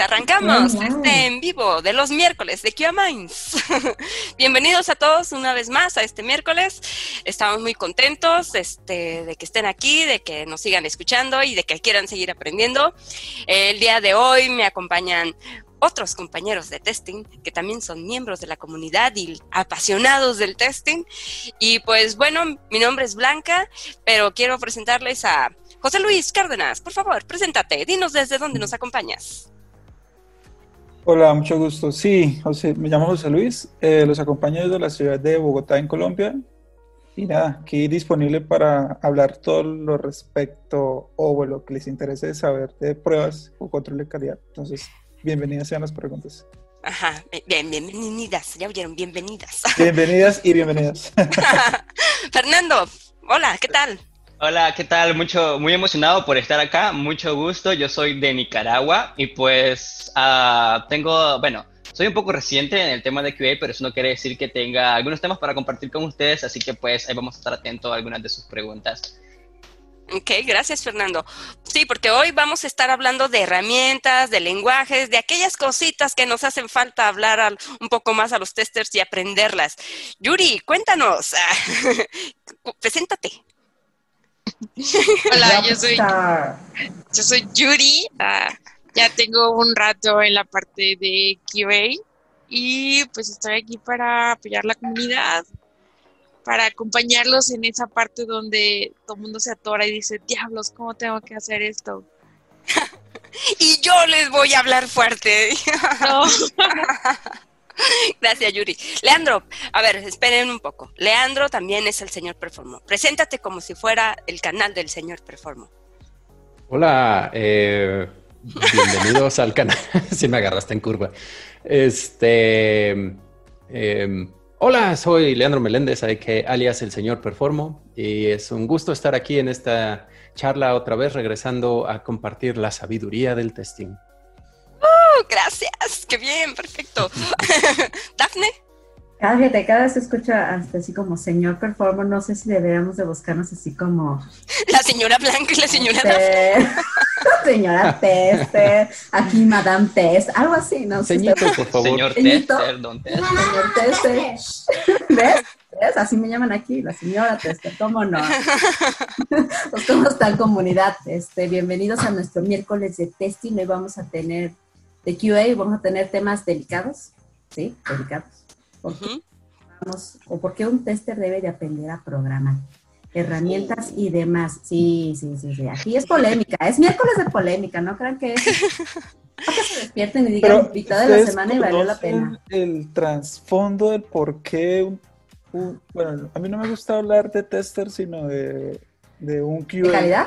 arrancamos este en vivo de los miércoles de Kia Minds. Bienvenidos a todos una vez más a este miércoles. Estamos muy contentos este, de que estén aquí, de que nos sigan escuchando y de que quieran seguir aprendiendo. El día de hoy me acompañan otros compañeros de testing que también son miembros de la comunidad y apasionados del testing. Y pues bueno, mi nombre es Blanca, pero quiero presentarles a José Luis Cárdenas. Por favor, preséntate, dinos desde dónde nos acompañas. Hola, mucho gusto. Sí, José, me llamo José Luis, eh, los acompaño desde la ciudad de Bogotá, en Colombia. Y nada, aquí disponible para hablar todo lo respecto o lo que les interese saber de pruebas o control de calidad. Entonces, bienvenidas sean las preguntas. Ajá, bien, bienvenidas, ya oyeron, bienvenidas. Bienvenidas y bienvenidas. Fernando, hola, ¿qué tal? Hola, ¿qué tal? Mucho, muy emocionado por estar acá, mucho gusto. Yo soy de Nicaragua y pues uh, tengo, bueno, soy un poco reciente en el tema de QA, pero eso no quiere decir que tenga algunos temas para compartir con ustedes, así que pues ahí vamos a estar atentos a algunas de sus preguntas. Ok, gracias Fernando. Sí, porque hoy vamos a estar hablando de herramientas, de lenguajes, de aquellas cositas que nos hacen falta hablar un poco más a los testers y aprenderlas. Yuri, cuéntanos, preséntate. Hola, yo soy, yo soy Yuri. Ah, ya tengo un rato en la parte de QA y pues estoy aquí para apoyar la comunidad, para acompañarlos en esa parte donde todo el mundo se atora y dice, diablos, ¿cómo tengo que hacer esto? y yo les voy a hablar fuerte. No. Gracias, Yuri. Leandro, a ver, esperen un poco. Leandro también es el señor Performo. Preséntate como si fuera el canal del señor Performo. Hola, eh, bienvenidos al canal. si me agarraste en curva. Este. Em, hola, soy Leandro Meléndez, que alias el señor Performo, y es un gusto estar aquí en esta charla otra vez, regresando a compartir la sabiduría del testing gracias, qué bien, perfecto. Dafne. Cada, vez cada vez se escucha hasta así como señor performer, no sé si deberíamos de buscarnos así como... La señora Blanca y la señora Dafne. señora Tester, aquí Madame Test, algo así, ¿no? Señorito, por favor. Señor Tester, don Tester. Señor Tester. ¿Ves? ¿Ves? Así me llaman aquí, la señora Tester, ¿cómo no? Pues, ¿Cómo está comunidad? Este, bienvenidos a nuestro miércoles de testing. Hoy vamos a tener de QA vamos a tener temas delicados, ¿sí? Delicados. ¿Por qué, o por qué un tester debe de aprender a programar? Herramientas y demás. Sí, sí, sí, sí. Aquí es polémica. Es miércoles de polémica, ¿no crean que es? que se despierten y digan invitado de la semana y valió la pena. El trasfondo del por qué bueno, a mí no me gusta hablar de tester, sino de, de un QA. ¿De calidad?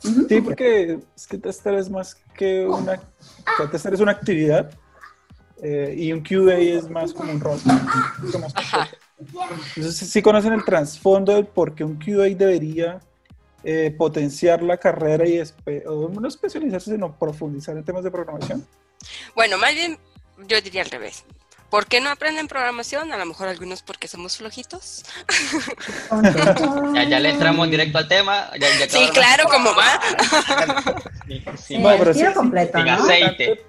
Sí, porque es que tester es más que una... O es una actividad eh, y un QA es más como un rol. Entonces, sí conocen el trasfondo del por qué un QA debería eh, potenciar la carrera y no especializarse, sino profundizar en temas de programación. Bueno, más bien yo diría al revés. ¿Por qué no aprenden programación? A lo mejor algunos porque somos flojitos. ya, le entramos directo al tema. sí, claro, como va. Sí, no, pero sí, completo, sin aceite.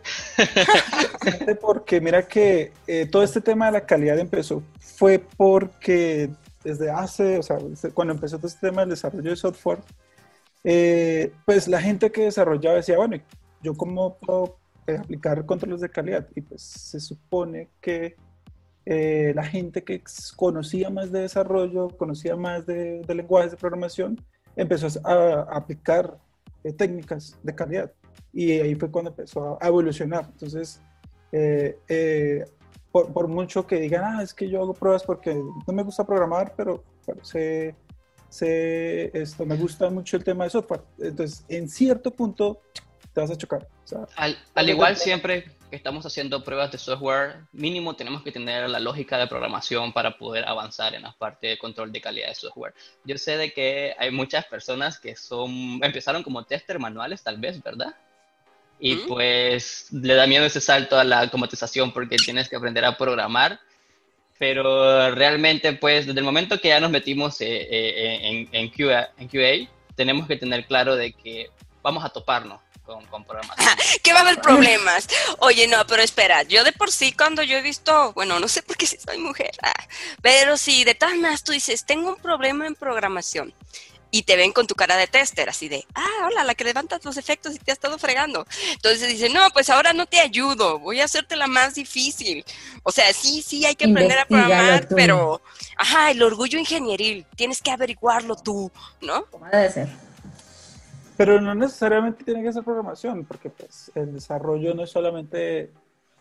Porque mira que eh, todo este tema de la calidad empezó fue porque desde hace, o sea, cuando empezó todo este tema del desarrollo de software, eh, pues la gente que desarrollaba decía, bueno, yo cómo puedo eh, aplicar controles de calidad. Y pues se supone que eh, la gente que conocía más de desarrollo, conocía más de, lenguajes de programación, empezó a, aplicar eh, técnicas de calidad. Y ahí fue cuando empezó a, evolucionar. Entonces, por, por, mucho que digan, ah, es que yo hago pruebas porque no me gusta programar, pero sé, sé, esto, me gusta mucho el tema de software. Entonces, en cierto punto, te vas a chocar. al, igual siempre que estamos haciendo pruebas de software, mínimo tenemos que tener la lógica de programación para poder avanzar en la parte de control de calidad de software. Yo sé de que hay muchas personas que son empezaron como tester manuales, tal vez, ¿verdad? Y pues le da miedo ese salto a la automatización porque tienes que aprender a programar. Pero realmente, pues, desde el momento que ya nos metimos eh, eh, en, en, QA, en QA, tenemos que tener claro de que vamos a toparnos con, con programación. que va a haber problemas. Oye, no, pero espera, yo de por sí cuando yo he visto, bueno, no sé por qué si soy mujer, ah, pero si de todas maneras tú dices, tengo un problema en programación y te ven con tu cara de tester, así de, ah, hola, la que levantas los efectos y te ha estado fregando. Entonces dicen, no, pues ahora no te ayudo, voy a hacerte la más difícil. O sea, sí, sí, hay que aprender a programar, pero, ajá, el orgullo ingenieril, tienes que averiguarlo tú, ¿no? Como debe ser. Pero no necesariamente tiene que ser programación, porque pues el desarrollo no es solamente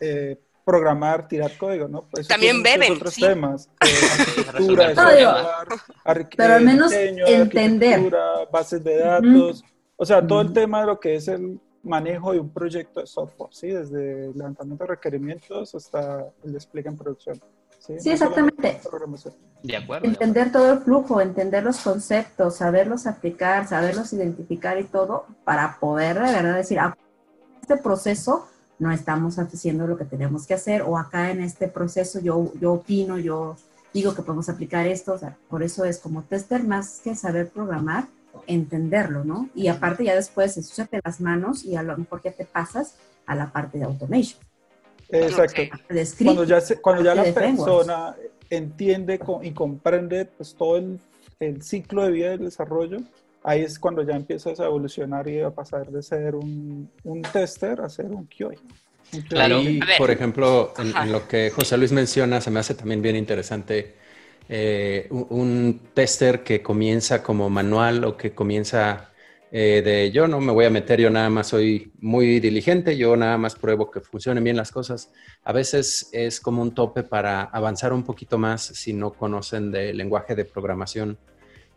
eh, programar, tirar código, ¿no? Pues También beben. Otros sí. temas. eh, arquitectura, arqu- pero al eh, menos diseño, entender. bases de datos, o sea, todo el tema de lo que es el manejo de un proyecto de software, ¿sí? Desde el levantamiento de requerimientos hasta el despliegue en producción. Sí, exactamente. De acuerdo. de Entender todo el flujo, entender los conceptos, saberlos aplicar, saberlos identificar y todo, para poder de verdad decir, ah, este proceso no estamos haciendo lo que tenemos que hacer, o acá en este proceso yo, yo opino, yo digo que podemos aplicar esto, o sea, por eso es como tester más que saber programar, entenderlo, ¿no? Y aparte ya después ensuciate las manos y a lo mejor ya te pasas a la parte de automation, Exacto. Cuando ya, se- cuando ya la persona entiende y comprende pues, todo el, el ciclo de vida del desarrollo, ahí es cuando ya empiezas a evolucionar y a pasar de ser un, un tester a ser un QA. Un QA. Claro. Por ejemplo, en, lo que José Luis menciona, se me hace también bien interesante eh, un, un tester que comienza como manual o que comienza eh, de yo no me voy a meter, yo nada más soy muy diligente, yo nada más pruebo que funcionen bien las cosas. A veces es como un tope para avanzar un poquito más si no conocen del lenguaje de programación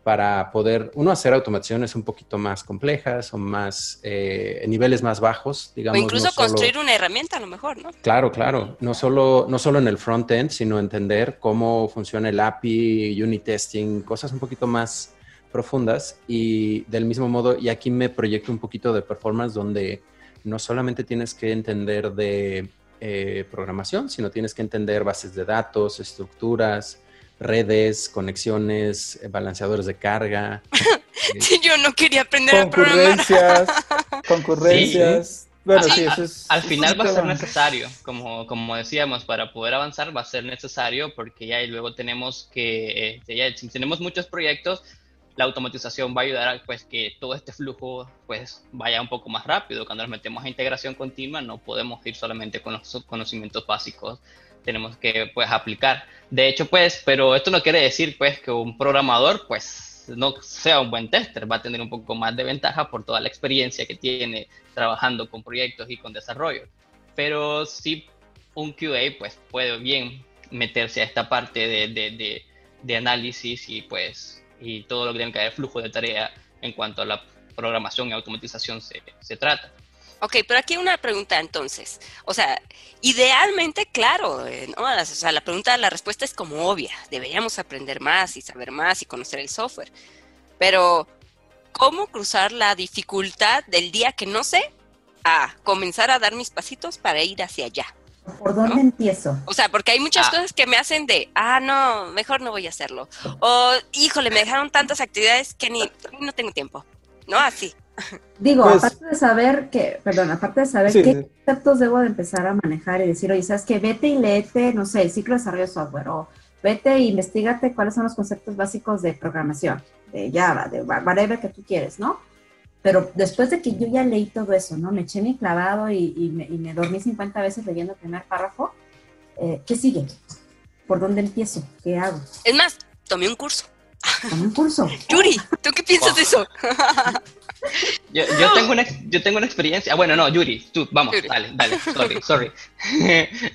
para poder, uno, hacer automaciones un poquito más complejas o más, eh, niveles más bajos, digamos. o incluso no solo- construir una herramienta a lo mejor, ¿no? Claro, claro. No solo, no solo en el front-end, sino entender cómo funciona el API, unit testing, cosas un poquito más profundas. Y del mismo modo, y aquí me proyecto un poquito de performance donde no solamente tienes que entender de eh, programación, sino tienes que entender bases de datos, estructuras, redes, conexiones, eh, balanceadores de carga. Eh, Yo no quería aprender a programar. Concurrencias, concurrencias. Bueno, Al- sí, a- eso es. Al final va a ser necesario, como, como decíamos, para poder avanzar va a ser necesario porque ya y luego tenemos que, este, ya si tenemos muchos proyectos, la automatización va a ayudar a pues, que todo este flujo pues, vaya un poco más rápido. Cuando nos metemos a integración continua no podemos ir solamente con los conocimientos básicos, tenemos que pues, aplicar. De hecho, pues, pero esto no quiere decir pues, que un programador pues, no sea un buen tester, va a tener un poco más de ventaja por toda la experiencia que tiene trabajando con proyectos y con desarrollo. Pero sí, un QA pues puede bien meterse a esta parte de, de, de, de análisis y pues y todo lo que tiene que ver flujo de tarea en cuanto a la programación y automatización se, se trata. Ok, pero aquí una pregunta entonces. O sea, idealmente, claro, eh, ¿no? o sea, la pregunta, la respuesta es como obvia. Deberíamos aprender más y saber más y conocer el software. Pero, ¿cómo cruzar la dificultad del día que no sé a comenzar a dar mis pasitos para ir hacia allá? ¿Por dónde ¿no? empiezo? O sea, porque hay muchas Ah. cosas que me hacen de, ah, no, mejor no voy a hacerlo. O, híjole, me dejaron tantas actividades que ni no tengo tiempo. ¿No? Así. Digo, Pues- aparte de saber que, perdón, aparte de saber Sí, qué sí. conceptos debo de empezar a manejar y decir, oye, ¿sabes qué? Vete y léete, no sé, el ciclo de desarrollo de software, o vete e investigate cuáles son los conceptos básicos de programación, de Java, de wha- whatever que tú quieres, ¿no? Pero después de que yo ya leí todo eso, ¿no? Me eché mi clavado y, y me, y me dormí 50 veces leyendo el primer párrafo, eh, ¿qué sigue? ¿Por dónde empiezo? ¿Qué hago? Es más, tomé un curso. ¿Con un curso? Yuri, ¿tú qué piensas de eso? Yo, yo, tengo una, yo tengo una experiencia. Ah, bueno, no, Yuri, tú, vamos, Yuri. dale, dale, sorry, sorry.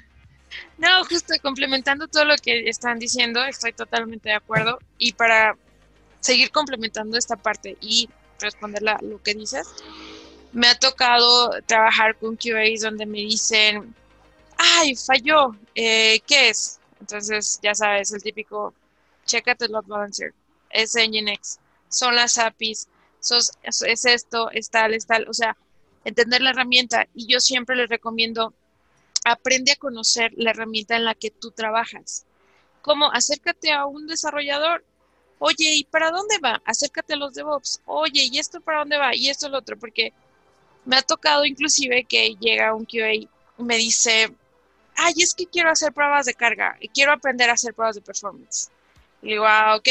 No, justo complementando todo lo que están diciendo, estoy totalmente de acuerdo. Y para seguir complementando esta parte y responder la- lo que dices, me ha tocado trabajar con QAs donde me dicen, ay, falló, eh, ¿qué es? Entonces, ya sabes, el típico, chécate el load balancer, es Nginx, son las APIs, sos- es, es esto, es tal, es tal, o sea, entender la herramienta. Y yo siempre les recomiendo aprende a conocer la herramienta en la que tú trabajas. Como acércate a un desarrollador. Oye, ¿y para dónde va? Acércate a los DevOps. Oye, ¿y esto para dónde va? Y esto el otro, porque Me ha tocado inclusive que llega un QA y me dice, ay, es que quiero hacer pruebas de carga y quiero aprender a hacer pruebas de performance. Y digo, ah, ok.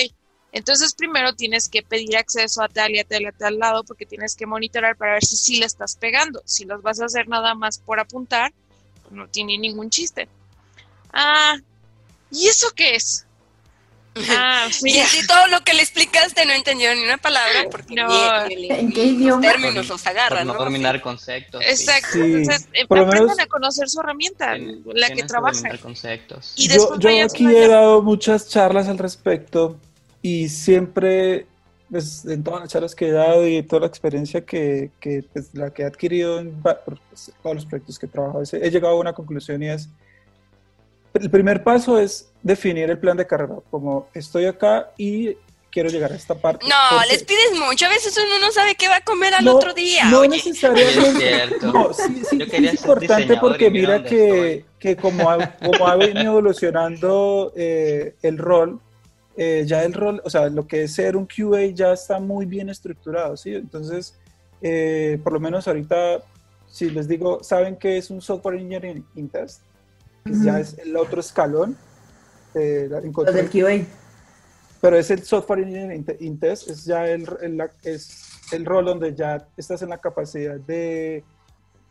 Entonces primero tienes que pedir acceso a tal y a tal y a tal lado porque tienes que monitorar para ver si sí le estás pegando. Si los vas a hacer nada más por apuntar, no tiene ningún chiste. Ah, ¿y eso qué es? Ah, y así todo lo que le explicaste no entendió ni una palabra porque No. ni, ¿En qué idioma? los términos los Por agarran, no ¿no? dominar conceptos. Exacto. Sí, Entonces, eh, por lo aprendan menos- a conocer su herramienta, Tien- la que trabaja. conceptos. Y Yo, yo aquí he dado muchas charlas al respecto y siempre, pues, en todas las charlas que he dado y toda la experiencia que, que, pues, la que he adquirido en pues, todos los proyectos que he trabajado, he llegado a una conclusión y es, el primer paso es definir el plan de carrera, como estoy acá y quiero llegar a esta parte. No, porque- les pides mucho. A veces uno no sabe qué va a comer al No, otro día. No oye. necesariamente. Es cierto. No, sí, sí, Yo sí quería es importante porque mira que, que como, ha, como ha venido evolucionando eh, el rol, eh, ya el rol, o sea, lo que es ser un QA ya está muy bien estructurado, ¿sí? Entonces, eh, por lo menos ahorita, si les digo, ¿saben qué es un software engineering in test? Que Ujú. ya es el otro escalón. Eh, la- en Lo control- del QA. pero es el software engineering in, test, es ya el, el- es el rol donde ya estás en la capacidad de,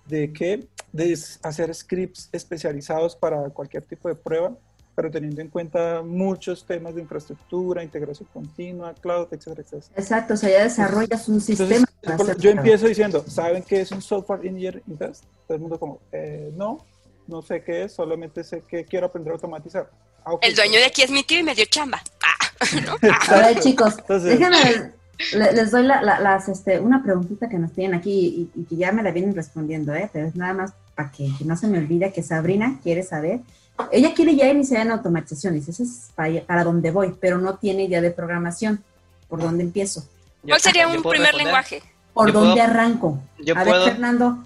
de qué, de hacer scripts especializados para cualquier tipo de prueba, pero teniendo en cuenta muchos temas de infraestructura, integración continua, cloud, etcétera, etcétera. Exacto, o sea, ya desarrollas un Entonces, sistema. hacer yo empiezo diciendo, ¿saben qué es un software engineer in test? Todo el mundo como, "Eh, no, no sé qué es, solamente sé que quiero aprender a automatizar. Ah. El dueño de aquí es mi tío y me dio chamba. Ah, ¿no? A ver, chicos, Entonces- déjenme, le- les doy la- la- las, este, una preguntita que nos tienen aquí y, y que ya me la vienen respondiendo, ¿eh? pero es nada más para que, que no se me olvide que Sabrina quiere saber. Ella quiere ya iniciar en automatización, dice, eso es para, para donde voy, pero no tiene idea de programación. ¿Por dónde empiezo? ¿Cuál sería un primer responder. lenguaje? ¿Por Yo dónde puedo- arranco? Yo a puedo. ver, Fernando.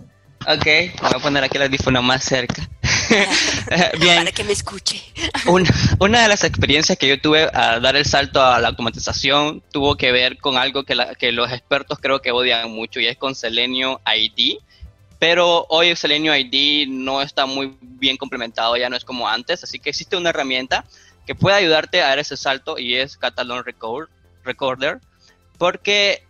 Ok, me voy a poner aquí el audífono más cerca. Bien, Para que me escuche. una, una de las experiencias que yo tuve a dar el salto a la automatización tuvo que ver con algo que, la- que los expertos creo que odian mucho y es con Selenium ID. Pero hoy Selenium ID no está muy bien complementado, ya no es como antes, así que existe una herramienta que puede ayudarte a dar ese salto y es Catalan Record, Recorder, porque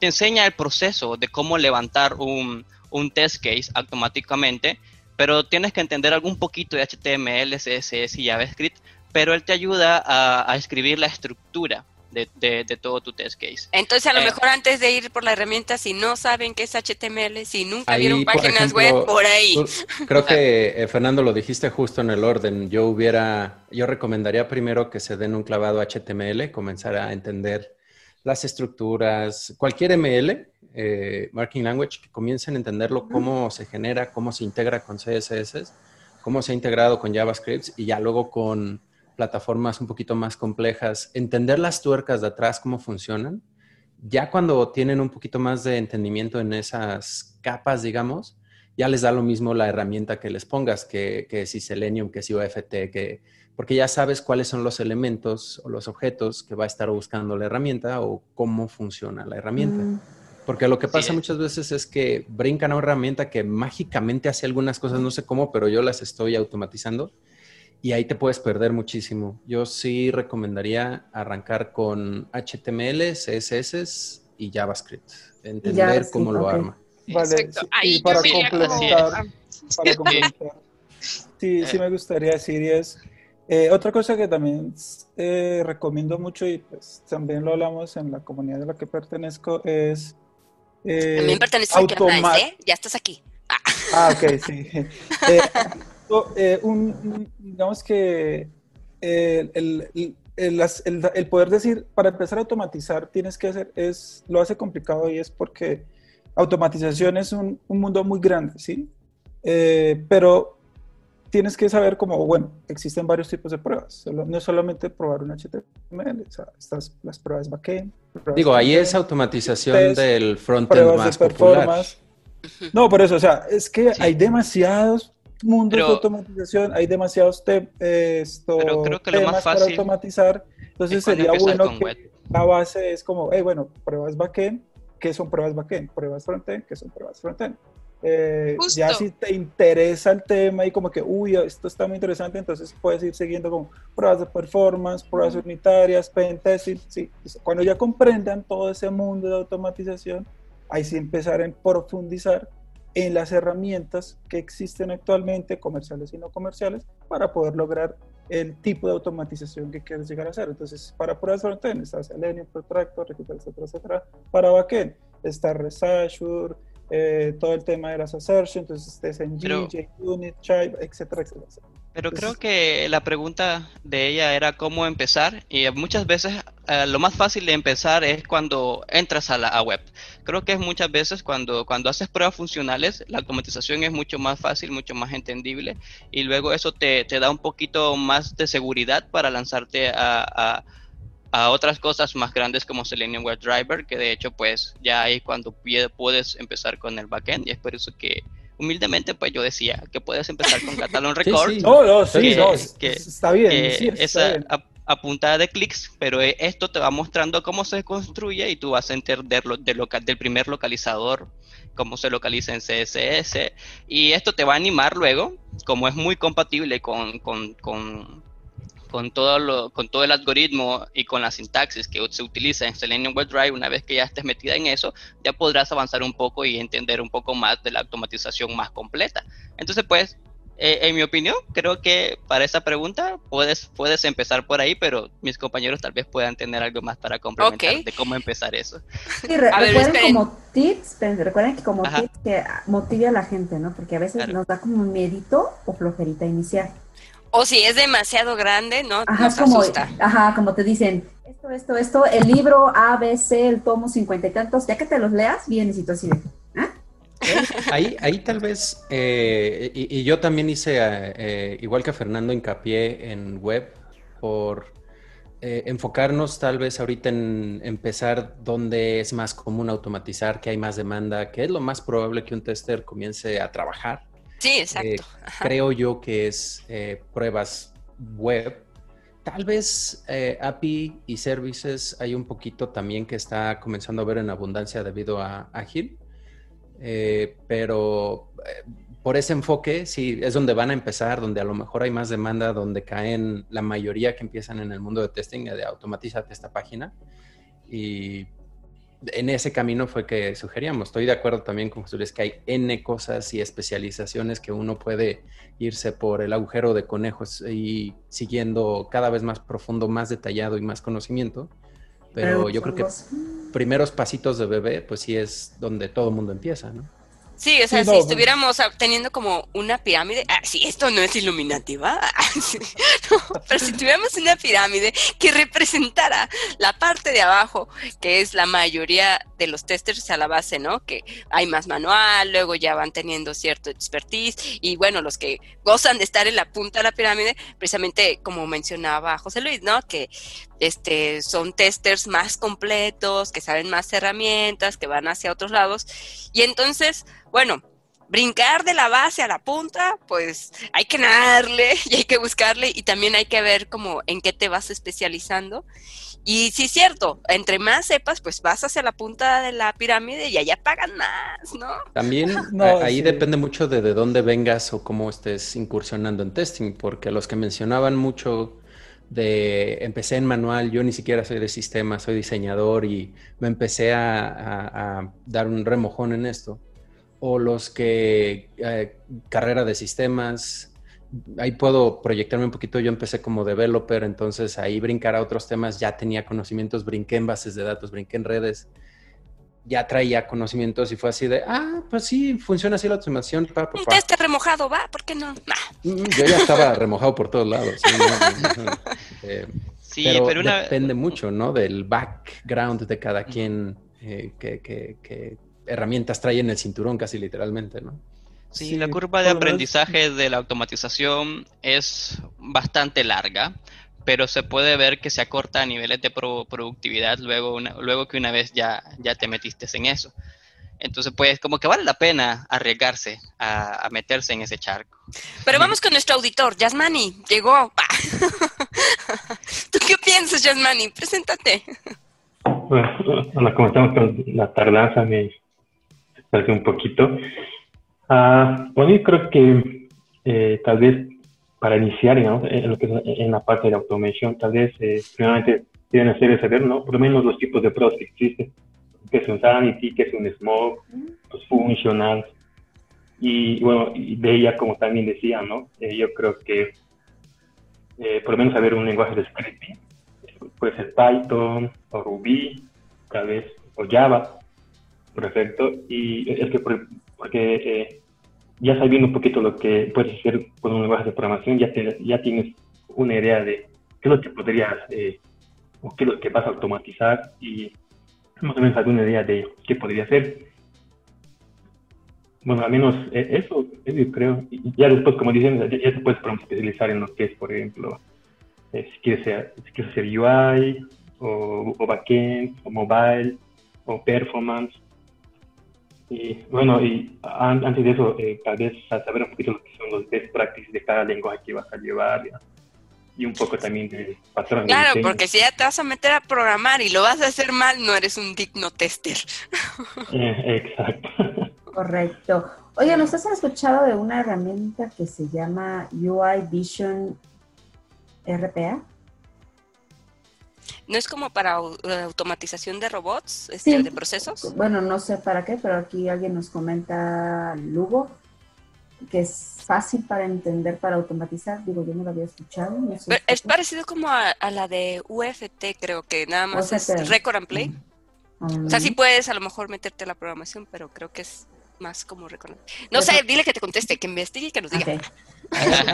te enseña el proceso de cómo levantar un, un test case automáticamente, pero tienes que entender algún poquito de HTML, CSS y JavaScript, pero él te ayuda a, a escribir la estructura de, de- de todo tu test case. Entonces, a lo Eh. mejor antes de ir por la herramienta, si no saben qué es HTML, si nunca Ahí, vieron por páginas ejemplo, web, por ahí. Tú- Creo que eh, Fernando lo dijiste justo en el orden. Yo hubiera, yo recomendaría primero que se den un clavado HTML, comenzar a entender las estructuras, cualquier ML, eh, Marking Language, que comiencen a entenderlo, cómo se genera, cómo se integra con CSS, cómo se ha integrado con JavaScript y ya luego con plataformas un poquito más complejas, entender las tuercas de atrás, cómo funcionan. Ya cuando tienen un poquito más de entendimiento en esas capas, digamos, ya les da lo mismo la herramienta que les pongas, que, que si Selenium, que si OFT, que, porque ya sabes cuáles son los elementos o los objetos que va a estar buscando la herramienta o cómo funciona la herramienta. Mm, Porque lo que pasa Sí. muchas veces es que brincan a una herramienta que mágicamente hace algunas cosas, no sé cómo, pero yo las estoy automatizando y ahí te puedes perder muchísimo. Yo sí recomendaría arrancar con HTML, CSS y JavaScript, entender JavaScript, cómo lo ok. arma. Vale, sí, Ahí y para complementar, ah, para complementar. Sí, sí me gustaría decir es eh, otra cosa que también eh, recomiendo mucho y pues también lo hablamos en la comunidad de la que pertenezco es eh, También pertenece a ¿eh? Ya estás aquí. Ah, Ah, ok, sí. Eh, eh, un- digamos que eh, el, el- el- el poder decir, para empezar a automatizar, tienes que hacer, es, lo hace complicado y es porque automatización es un, un mundo muy grande, ¿sí? Eh, pero tienes que saber como, bueno, existen varios tipos de pruebas. Solo- no es solamente probar un HTML, o sea, estas, las pruebas backend. pruebas Digo, ahí es automatización test, del frontend más de popular. No, por eso, o sea, es que Sí. hay demasiados mundos Pero- de automatización, hay demasiados te- eh, esto, Pero creo que lo más temas para fácil automatizar. Entonces sería bueno que web. la base es como, hey, bueno, pruebas backend, ¿qué son pruebas backend? Pruebas frontend, ¿qué son pruebas frontend? Eh, ya si te interesa el tema y como que, uy, esto está muy interesante, entonces puedes ir siguiendo como pruebas de performance, pruebas unitarias, pen testing, sí. Cuando ya comprendan todo ese mundo de automatización, ahí sí empezar a profundizar en las herramientas que existen actualmente, comerciales y no comerciales, para poder lograr el tipo de automatización que quieres llegar a hacer. Entonces, para pruebas frontend está Selenium, Protractor, etcétera, etcétera, etcétera. Para backend está Resazure, eh, todo el tema de las assertions, entonces TSNG, Pero- JUnit, Chive, etcétera. etcétera. Pero Entonces- creo que la pregunta de ella era cómo empezar y muchas veces eh, lo más fácil de empezar es cuando entras a la a web. Creo que es muchas veces cuando, cuando haces pruebas funcionales, la automatización es mucho más fácil, mucho más entendible y luego eso te, te da un poquito más de seguridad para lanzarte a, a- a otras cosas más grandes como Selenium WebDriver, que de hecho pues ya ahí cuando puedes empezar con el backend y es por eso que humildemente pues yo decía que puedes empezar con Catalan Sí, Record sí. No, no, sí, Que- no, que- está bien. que sí, está esa bien. a, a punta de clics, pero eh, esto te va mostrando cómo se construye y tú vas a entenderlo de loca- del primer localizador, cómo se localiza en CSS, y esto te va a animar luego, como es muy compatible con, con, con, con todo, lo, con todo el algoritmo y con la sintaxis que se utiliza en Selenium WebDrive, una vez que ya estés metida en eso, ya podrás avanzar un poco y entender un poco más de la automatización más completa. Entonces, pues, eh, en mi opinión, creo que para esa pregunta puedes, puedes empezar por ahí, pero mis compañeros tal vez puedan tener algo más para complementar de cómo empezar eso. Sí, re- A ver, recuerden como tips, recuerden que como Ajá. tips que motive a la gente, ¿no? Porque a veces Claro. nos da como miedito o flojerita iniciar. O si es demasiado grande, ¿no? Ajá, Nos es como, asusta. ajá, como te dicen, esto, esto, esto, el libro A, B, C, el tomo cincuenta y tantos, ya que te los leas, vienes y tú así de, Ahí, ahí tal vez, eh, y, y yo también hice, eh, eh, igual que Fernando, hincapié en web por eh, enfocarnos tal vez ahorita en empezar donde es más común automatizar, que hay más demanda, que es lo más probable que un tester comience a trabajar. Sí, Eh, exacto. Ajá. creo yo que es eh, pruebas web. Tal vez eh, API y services hay un poquito también que está comenzando a ver en abundancia debido a Agile. Eh, pero eh, por ese enfoque, sí, es donde van a empezar, donde a lo mejor hay más demanda, donde caen la mayoría que empiezan en el mundo de testing, de automatizar esta página. Y en ese camino fue que sugeríamos. Estoy de acuerdo también con Jesús, que hay N cosas y especializaciones que uno puede irse por el agujero de conejos y siguiendo cada vez más profundo, más detallado y más conocimiento. Pero yo creo que primeros pasitos de bebé, pues sí es donde todo el mundo empieza, ¿no? Sí, o sea, Sí, si estuviéramos ah, teniendo como una pirámide, ah, sí, esto no es Illuminati, ¿va? Ah, sí. No, pero si tuviéramos una pirámide que representara la parte de abajo, que es la mayoría de los testers a la base, ¿no? Que hay más manual, luego ya van teniendo cierto expertise, y bueno, los que gozan de estar en la punta de la pirámide, precisamente como mencionaba José Luis, ¿no? Que este, son testers más completos, que saben más herramientas, que van hacia otros lados, y entonces bueno, brincar de la base a la punta, pues hay que nadarle y hay que buscarle y también hay que ver como en qué te vas especializando. Y sí, cierto, entre más sepas, pues vas hacia la punta de la pirámide y allá pagan más, ¿no? También No, a- ahí sí. depende mucho de, de dónde vengas o cómo estés incursionando en testing, porque los que mencionaban mucho de empecé en manual, yo ni siquiera soy de sistema, soy diseñador y me empecé a, dar un remojón en esto. O los que eh, carrera de sistemas, ahí puedo proyectarme un poquito. Yo empecé como developer, entonces ahí brincar a otros temas, ya tenía conocimientos, brinqué en bases de datos, brinqué en redes ya traía conocimientos y fue así de, ah, pues sí, funciona así la automación. Pa, pa, Un pa". test remojado, ¿va? ¿Por qué no? Nah. Mm, Yo ya estaba remojado por todos lados. sí, no, no, no. Eh, Sí, pero, pero, una, depende mucho, ¿no? Del background de cada quien, eh, que, que- que herramientas trae en el cinturón casi literalmente, ¿no? Sí, Sí, la curva de aprendizaje de la automatización es bastante larga, pero se puede ver que se acorta a niveles de pro- productividad luego, una- luego que una vez ya, ya te metiste en eso. Entonces, pues, como que vale la pena arriesgarse a, a meterse en ese charco. Pero vamos con nuestro auditor, Yasmani, llegó. ¿Tú qué piensas, Yasmani? Preséntate. Bueno, como estamos con la tardanza, me parece un poquito. Ah, bueno, yo creo que eh, tal vez para iniciar en, lo que en la parte de automation, tal vez eh, primeramente deben hacer saber, ¿no? Por lo menos los tipos de pruebas que existen. ¿Qué es un sanity? ¿Qué es un smoke? Los functionals. Y bueno, y de ella, como también decía, ¿no? Eh, yo creo que eh, por lo menos saber un lenguaje de scripting. Puede ser Python o Ruby, tal vez, o Java, perfecto. Y es que porque eh, ya sabiendo un poquito lo que puedes hacer con un lenguaje de programación, ya, ya tienes una idea de qué es lo que podrías eh, o qué es lo que vas a automatizar y más o menos alguna idea de qué podría hacer. Bueno, al menos eh, eso, yo creo. Y ya después, como dicen, ya, te puedes especializar en lo que es, por ejemplo, eh, si, quieres hacer UI, o, o, backend, o mobile, o performance. Y bueno, y antes de eso, eh, tal vez saber un poquito lo que son los best practices de cada lenguaje que vas a llevar. y un poco también de patrón. Claro, porque si ya te vas a meter a programar y lo vas a hacer mal, no eres un digno tester. exacto. Correcto. Oye, ¿nos has escuchado de una herramienta que se llama UI Vision RPA? ¿No es como para eh, automatización de robots, este, de procesos? Bueno, no sé para qué, pero aquí alguien nos comenta Lugo, que es fácil para entender, para automatizar. Digo, yo no lo había escuchado. es parecido como a, la de UFT, creo que nada más es Record and Play. O sea, sí puedes a lo mejor meterte a la programación, pero creo que es más como reconocer. No sé, dile que te conteste, que investigue y que nos diga. Okay.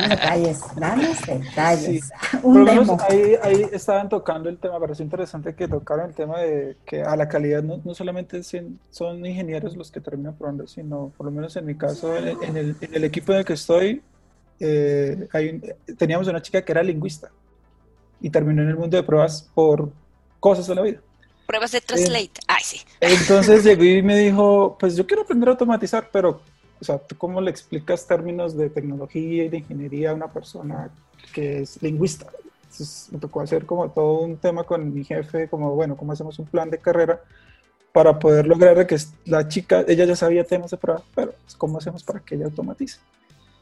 detalles, grandes detalles. Un demo. Ahí, ahí, estaban tocando el tema, pareció interesante que tocaron el tema de que a la calidad no, no solamente son ingenieros los que terminan probando, sino por lo menos en mi caso, en el, en el equipo en el que estoy, eh, hay, teníamos una chica que era lingüista y terminó en el mundo de pruebas por cosas de la vida pruebas de Translate. Ay, sí. Entonces llegó y me dijo, pues yo quiero aprender a automatizar, pero, o sea, ¿tú cómo le explicas términos de tecnología y de ingeniería a una persona que es lingüista? Entonces me tocó hacer como todo un tema con mi jefe, como, bueno, ¿cómo hacemos un plan de carrera para poder lograr que la chica, ella ya sabía temas de prueba, pero pues, ¿cómo hacemos para que ella automatice?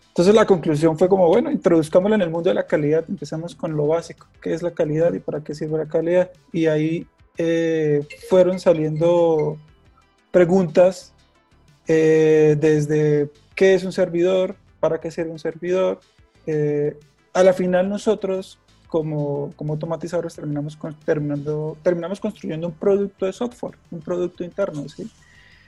Entonces la conclusión fue como, bueno, introduzcámosla en el mundo de la calidad, empezamos con lo básico, qué es la calidad y para qué sirve la calidad. Y ahí eh, fueron saliendo preguntas eh, desde qué es un servidor, para qué sirve un servidor. Eh, a la final nosotros como, como automatizadores terminamos, terminando, terminamos construyendo un producto de software, un producto interno, ¿sí?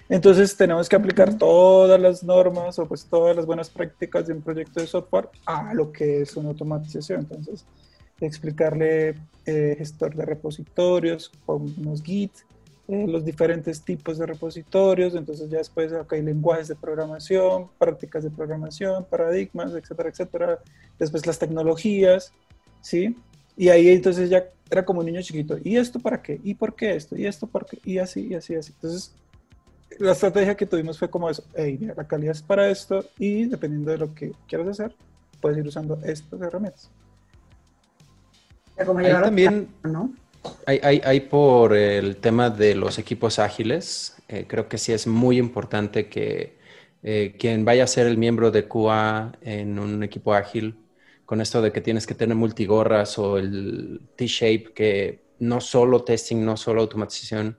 Entonces tenemos que aplicar todas las normas o pues todas las buenas prácticas de un proyecto de software a lo que es una automatización. Entonces, explicarle eh, gestor de repositorios, unos Git, eh, los diferentes tipos de repositorios, entonces ya después acá lenguajes de programación, prácticas de programación, paradigmas, etcétera, etcétera, después las tecnologías, ¿sí? Y ahí entonces ya era como un niño chiquito, ¿y esto para qué? ¿Y por qué esto? ¿Y esto por qué? Y así, y así, así. Entonces, la estrategia que tuvimos fue como eso, hey, mira, la calidad es para esto y dependiendo de lo que quieras hacer, puedes ir usando estas herramientas también hay, por el tema de los equipos ágiles, eh, creo que sí es muy importante que eh, quien vaya a ser el miembro de QA en un equipo ágil, con esto de que tienes que tener multigorras o el T-shape, que no solo testing, no solo automatización,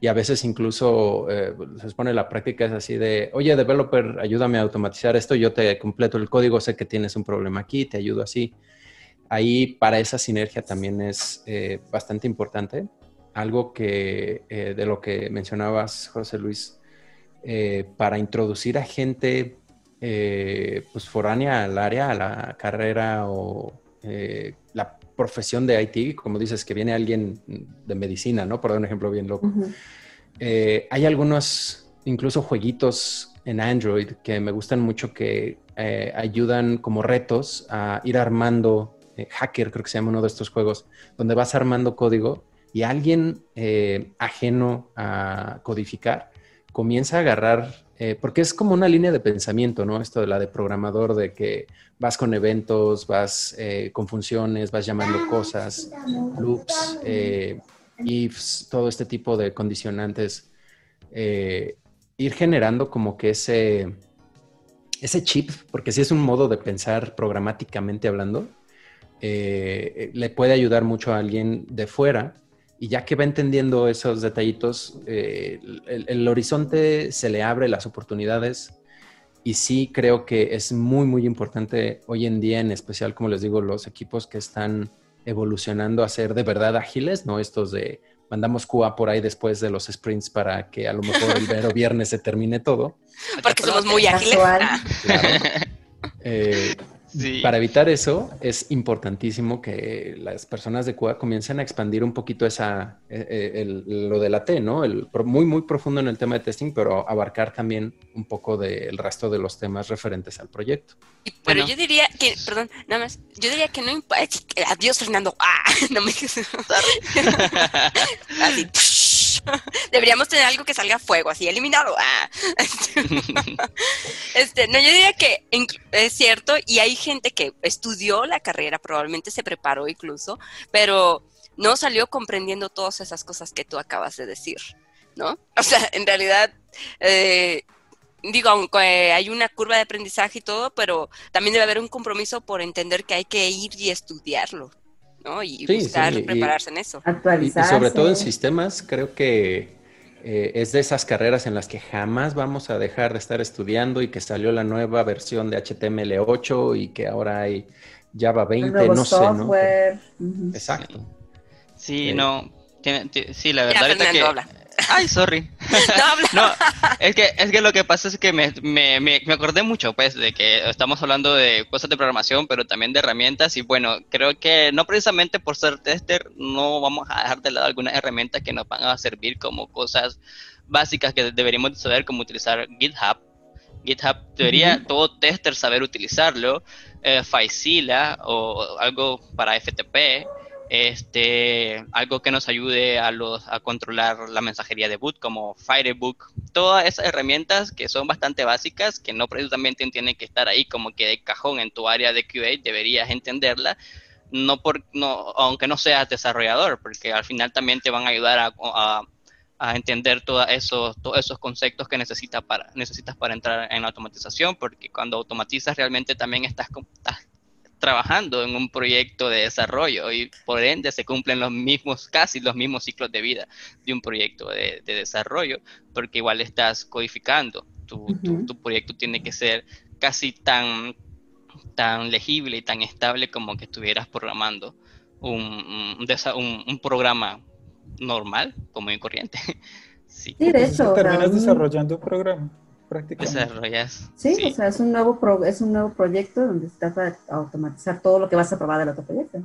y a veces incluso eh, se supone la práctica es así de, oye, developer, ayúdame a automatizar esto, yo te completo el código, sé que tienes un problema aquí, te ayudo así ahí para esa sinergia también es eh, bastante importante. Algo que eh, de lo que mencionabas, José Luis, eh, para introducir a gente pues foránea al área, a la carrera o la profesión de IT, como dices, que viene alguien de medicina, ¿no? Por dar un ejemplo bien loco. hay algunos, incluso jueguitos en Android que me gustan mucho que ayudan como retos a ir armando eh, hacker, creo que se llama uno de estos juegos, donde vas armando código y alguien eh, ajeno a codificar comienza a agarrar, eh, porque es como una línea de pensamiento, ¿no? Esto de la de programador, de que vas con eventos, vas con funciones, vas llamando cosas, loops, ifs, todo este tipo de condicionantes, ir generando como que ese, ese chip, porque si es un modo de pensar programáticamente hablando, eh, le puede ayudar mucho a alguien de fuera. Y ya que va entendiendo esos detallitos, eh, el, el horizonte se le abre, las oportunidades y sí creo que es muy, muy importante hoy en día, en especial, como les digo, los equipos que están evolucionando a ser de verdad ágiles, no estos de mandamos QA por ahí después de los sprints para que a lo mejor el mero viernes se termine todo. Porque somos muy ágiles. Claro. Eh, Sí. Para evitar eso, es importantísimo que las personas de QA comiencen a expandir un poquito esa, eh, eh, el- lo de la T, ¿no? El, muy, muy profundo en el tema de testing, pero abarcar también un poco del resto de los temas referentes al proyecto. Y- Pero Bueno. yo diría que, perdón, nada más, yo diría que no importa. Adiós, Fernando. Ah, no me Así. Deberíamos tener algo que salga a fuego, así, eliminado. Ah. Este, no, yo diría que es cierto, y hay gente que estudió la carrera, probablemente se preparó incluso, pero no salió comprendiendo todas esas cosas que tú acabas de decir, ¿no? O sea, en realidad, eh, digo, aunque hay una curva de aprendizaje y todo, pero también debe haber un compromiso por entender que hay que ir y estudiarlo, ¿no? Y Sí, buscar sí, y- prepararse en eso. Y, y Actualizarse. sobre todo en sistemas, creo que eh, es de esas carreras en las que jamás vamos a dejar de estar estudiando y que salió la nueva versión de HTML8 y que ahora hay Java El 20, nuevo no sé, ¿no? software. Ujú. Exacto. Sí, Eh, no. tiene- ti- sí, la verdad que... habla. Ay, sorry. No, es que, es que lo que pasa es que me, me, me, me acordé mucho, pues, de que estamos hablando de cosas de programación, pero también de herramientas. Y bueno, creo que no precisamente por ser tester, no vamos a dejar de lado algunas herramientas que nos van a servir como cosas básicas que deberíamos de saber, como utilizar GitHub. GitHub debería todo tester saber utilizarlo. Eh, Faisila o algo para FTP. Este, algo que nos ayude a los a controlar la mensajería de boot como Firebook, todas esas herramientas que son bastante básicas, que no precisamente tienen que estar ahí como que de cajón en tu área de QA, deberías entenderla, no por no aunque no seas desarrollador, porque al final también te van a ayudar a, a- entender todos esos, todos esos conceptos que necesitas para, necesitas para entrar en la automatización, porque cuando automatizas realmente también estás, estás trabajando en un proyecto de desarrollo y por ende se cumplen los mismos, casi los mismos ciclos de vida de un proyecto de, de desarrollo, porque igual estás codificando. Tu, tu- proyecto tiene que ser casi tan, tan legible y tan estable como que estuvieras programando un, un, desa- un- un programa normal, común y corriente. Sí, Sí, de hecho. terminas un- desarrollando un programa, prácticamente. desarrollas. Sí, sí. o sea, es un nuevo pro- es un nuevo proyecto donde se trata de automatizar todo lo que vas a probar del otro proyecto.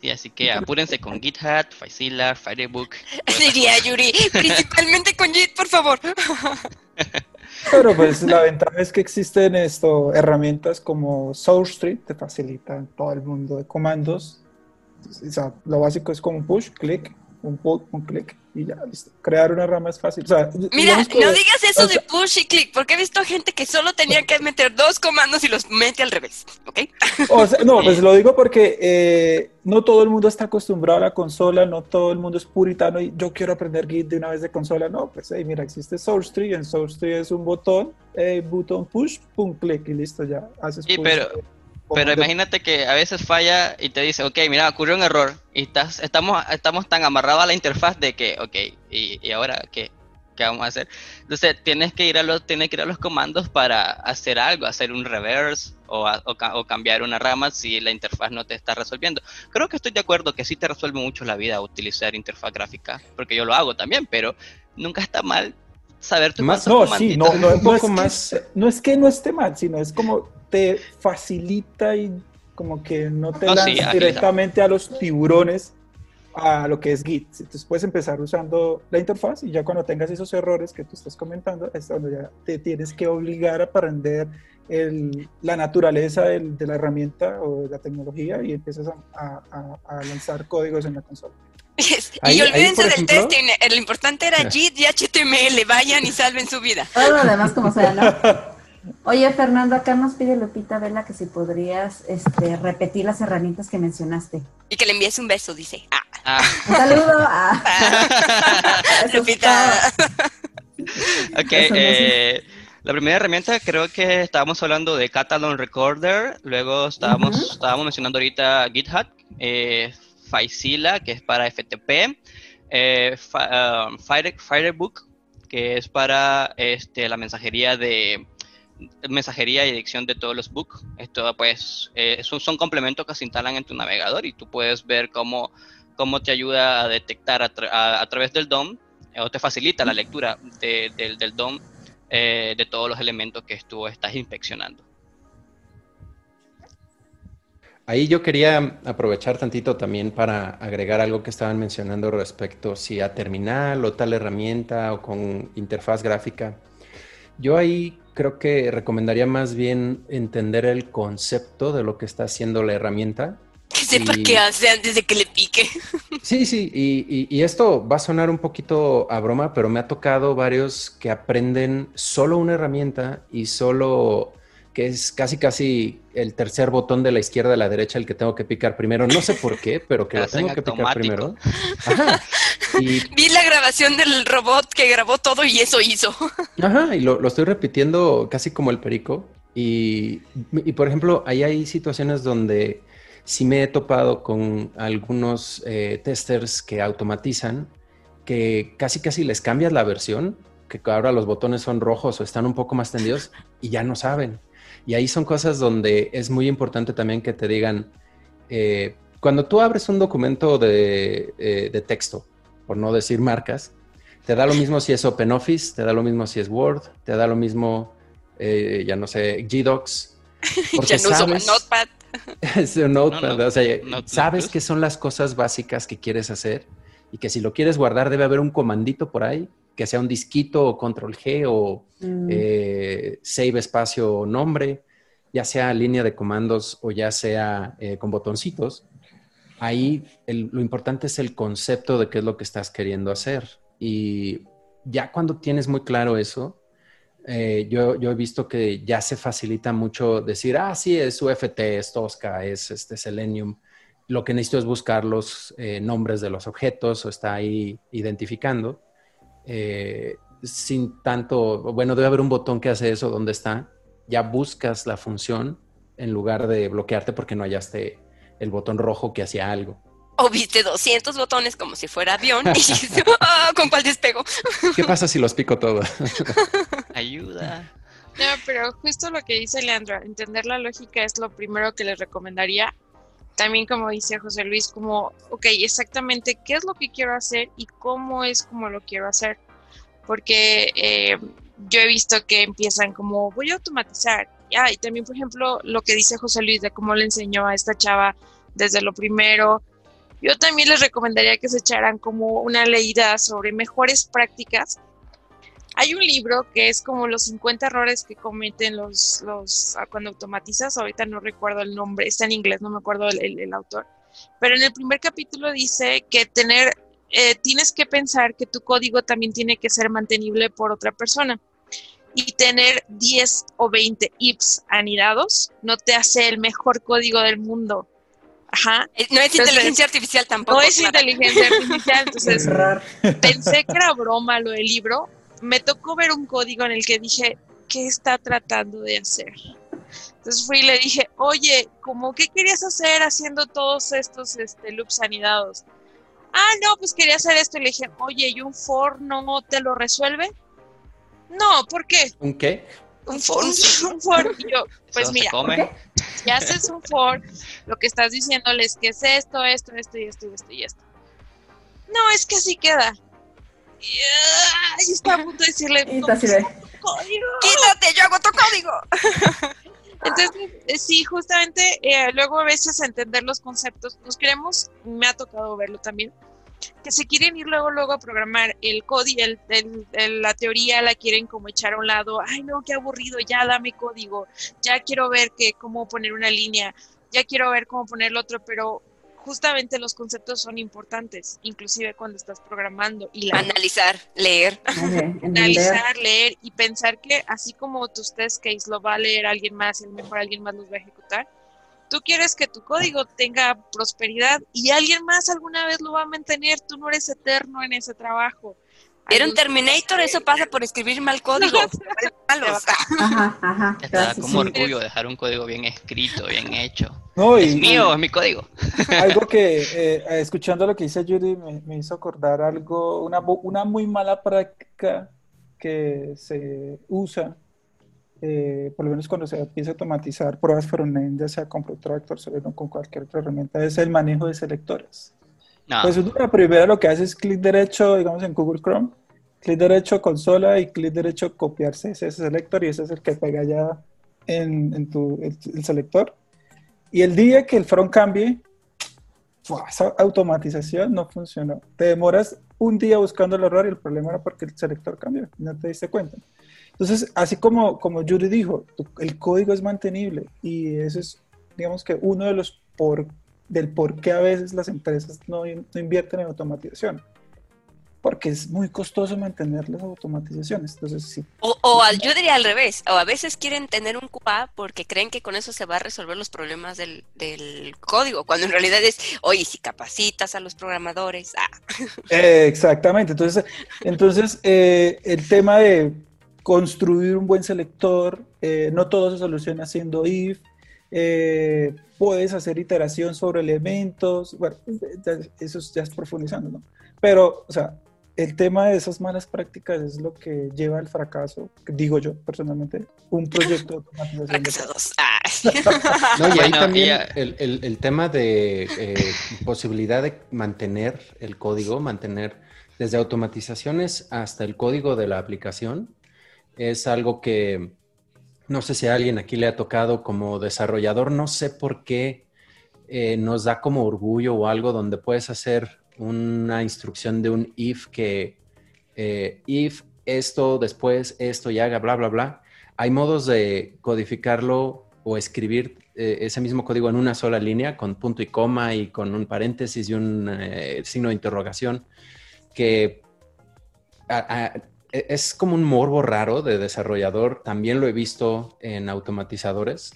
Sí, así que apúrense con GitHub, Faisila, Firebook. Diría Yuri, principalmente con Git, por favor. Pero pues la ventaja es que existen esto, herramientas como SourceTree, te facilitan todo el mundo de comandos. O sea, lo básico es como un push, clic, un pull, un clic y ya, listo. Crear una rama es fácil. O sea, Mira, que- no digas eso o sea- de push y click, porque he visto gente que solo tenía que meter dos comandos y los mete al revés, ¿ok? O sea, no, pues lo digo porque eh, no todo el mundo está acostumbrado a la consola, no todo el mundo es puritano y yo quiero aprender Git de una vez de consola. No, pues hey, mira, existe SourceTree, en SourceTree es un botón, eh, botón push, pum, clic y listo, ya haces Sí, push, pero- eh, Pero imagínate que a veces falla y te dice, ok, mira, ocurrió un error y estás, estamos, estamos tan amarrados a la interfaz de que, ok, ¿y, y ahora qué? ¿Qué vamos a hacer? Entonces tienes que ir a los, tienes que ir a los comandos para hacer algo, hacer un reverse o, a- o o cambiar una rama si la interfaz no te está resolviendo. Creo que estoy de acuerdo que sí te resuelve mucho la vida utilizar interfaz gráfica, porque yo lo hago también, pero nunca está mal saber Más- No, sí, no, no, Un no es poco que, más- no es que no esté mal, sino es como te facilita y como que no te No, lanzas directamente a los tiburones a lo que es Git. Entonces puedes empezar usando la interfaz y ya cuando tengas esos errores que tú estás comentando, es donde ya te tienes que obligar a aprender el- la naturaleza del- de la herramienta o de la tecnología y empiezas a, a- a- a lanzar códigos en la consola. Yes. Ahí- y olvídense del ejemplo- testing, lo importante era Git y HTML, vayan y salven su vida. Todo lo demás como sea, ¿no? Oye, Fernando, acá nos pide Lupita Vela que si podrías este, repetir las herramientas que mencionaste. Y que le envíes un beso, dice. Ah, Ah. Un saludo. Ah. Eso es Lupita. Ok, eh, la primera herramienta creo que estábamos hablando de Catalan Recorder, luego estábamos, Ujú. estábamos mencionando ahorita GitHub, eh, Faizilla, que es para FTP, eh, um, Fire- Firebook, que es para este, la mensajería de mensajería y edición de todos los books. Esto pues eh, son, complementos que se instalan en tu navegador y tú puedes ver cómo, cómo te ayuda a detectar a, tra- a- a través del DOM eh, o te facilita la lectura de- del- del DOM eh, de todos los elementos que tú estás inspeccionando. Ahí yo quería aprovechar tantito también para agregar algo que estaban mencionando respecto si a terminal o tal herramienta o con interfaz gráfica. Yo ahí creo que recomendaría más bien entender el concepto de lo que está haciendo la herramienta. Que sepa Y- qué hace antes de que le pique. Sí, sí, y, y- y esto va a sonar un poquito a broma, pero me ha tocado varios que aprenden solo una herramienta y solo que es casi casi el tercer botón de la izquierda a la derecha el que tengo que picar primero. No sé por qué, pero que lo tengo que picar primero. Ajá. Y, Vi la grabación del robot que grabó todo y eso hizo. ajá, y lo, lo estoy repitiendo casi como el perico. Y, y, por ejemplo, ahí hay situaciones donde sí me he topado con algunos eh, testers que automatizan, que casi casi les cambias la versión, que ahora los botones son rojos o están un poco más tendidos y ya no saben. Y ahí son cosas donde es muy importante también que te digan, eh, cuando tú abres un documento de, eh, de texto, por no decir marcas, te da lo mismo si es OpenOffice, te da lo mismo si es Word, te da lo mismo, eh, ya no sé, GDocs. ya no uso sabes- Notepad. es un notepad, No, no. o sea, Not- sabes Not que son las cosas básicas que quieres hacer y que si lo quieres guardar debe haber un comandito por ahí, que sea un disquito o control G o Mm. eh, save espacio o nombre, ya sea línea de comandos o ya sea eh, con botoncitos. Ahí el- lo importante es el concepto de qué es lo que estás queriendo hacer. Y ya cuando tienes muy claro eso, eh, yo, yo he visto que ya se facilita mucho decir, ah, sí, es UFT, es Tosca, es este Selenium. Lo que necesito es buscar los eh, nombres de los objetos o está ahí identificando. Eh, sin tanto, bueno, debe haber un botón que hace eso, ¿dónde está? Ya buscas la función en lugar de bloquearte porque no hallaste el botón rojo que hacía algo. O viste 200 botones como si fuera avión y dijiste, ah, ¿con cuál despego? ¿Qué pasa si los pico todos? Ayuda. No, pero justo lo que dice Leandra, entender la lógica es lo primero que les recomendaría. También como dice José Luis, como, ok, exactamente qué es lo que quiero hacer y cómo es como lo quiero hacer. Porque eh, yo he visto que empiezan como, voy a automatizar. Ah, y también, por ejemplo, lo que dice José Luis de cómo le enseñó a esta chava desde lo primero. Yo también les recomendaría que se echaran como una leída sobre mejores prácticas hay un libro que es como los 50 errores que cometen los, los ah, cuando automatizas, ahorita no recuerdo el nombre, está en inglés, no me acuerdo el, el- el autor, pero en el primer capítulo dice que tener, eh, tienes que pensar que tu código también tiene que ser mantenible por otra persona y tener 10 o 20 ifs anidados no te hace el mejor código del mundo. Ajá. Eh, No es Entonces, inteligencia artificial tampoco. No es Clara. inteligencia artificial, entonces pensé que era broma lo del libro. Me tocó ver un código en el que dije, ¿qué está tratando de hacer? Entonces fui y le dije, oye, ¿cómo qué querías hacer haciendo todos estos este, loops anidados? Ah, no, pues quería hacer esto. Y le dije, oye, ¿y un for no te lo resuelve? No, ¿por qué? ¿Un qué? Un for. Un for. Y yo, pues Eso mira, si haces un for, lo que estás diciéndole es que es esto, esto, esto y esto y esto y esto. No, es que así queda. Y, está a punto de decirle, Y "No, está así de, código". Quítate, yo hago tu código. Entonces, eh, sí, justamente, eh, luego a veces entender los conceptos, nos queremos, me ha tocado verlo también, que se quieren ir luego, luego a programar el código, el, el- el- la teoría la quieren como echar a un lado, ay no, qué aburrido, ya dame código, ya quiero ver que, cómo poner una línea, ya quiero ver cómo poner el otro, pero justamente los conceptos son importantes, inclusive cuando estás programando y la Analizar, leer. Analizar, leer y pensar que así como tus test case lo va a leer alguien más y a lo mejor alguien más los va a ejecutar, tú quieres que tu código tenga prosperidad y alguien más alguna vez lo va a mantener, tú no eres eterno en ese trabajo. Era un Terminator, eso pasa por escribir mal código. Ajá, está, como sí. orgullo dejar un código bien escrito, bien hecho. No, Es y- mío, es mi código. Algo que, eh, escuchando lo que dice Judy, me, me hizo acordar algo, una, una muy mala práctica que se usa, eh, por lo menos cuando se empieza a automatizar pruebas frontend, ya sea con Protractor o con cualquier otra herramienta, es el manejo de selectores. No, Pues uno la primera lo que hace es clic derecho, digamos en Google Chrome, clic derecho consola y clic derecho copiar CSS selector y ese es el que pega ya en, en tu el, el selector. Y el día que el front cambie, ¡fua! esa automatización no funcionó. Te demoras un día buscando el error y el problema era porque el selector cambió no te diste cuenta. Entonces, así como, como Yuri dijo, el código es mantenible y eso es, digamos que uno de los por, del por qué a veces las empresas no, no invierten en automatización. Porque es muy costoso mantener las automatizaciones. Entonces, sí. O, o al- yo diría al revés, o a veces quieren tener un QA porque creen que con eso se va a resolver los problemas del, del código, cuando en realidad es, oye, si capacitas a los programadores, ah, Eh, exactamente. Entonces, entonces eh, el tema de construir un buen selector, eh, no todo se soluciona haciendo if. Eh, puedes hacer iteración sobre elementos. Bueno, ya- eso es- ya es profundizando, ¿no? Pero, o sea, el tema de esas malas prácticas es lo que lleva al fracaso, digo yo personalmente, un proyecto de automatización. Ah. No, y ahí Bueno, también ya- el, el- el tema de eh, posibilidad de mantener el código, mantener desde automatizaciones hasta el código de la aplicación, es algo que no sé si a alguien aquí le ha tocado como desarrollador, no sé por qué eh, nos da como orgullo o algo donde puedes hacer una instrucción de un if que eh, if esto, después esto y haga bla, bla, bla. Hay modos de codificarlo o escribir eh, ese mismo código en una sola línea con punto y coma y con un paréntesis y un signo de interrogación que a- es como un morbo raro de desarrollador. También lo he visto en automatizadores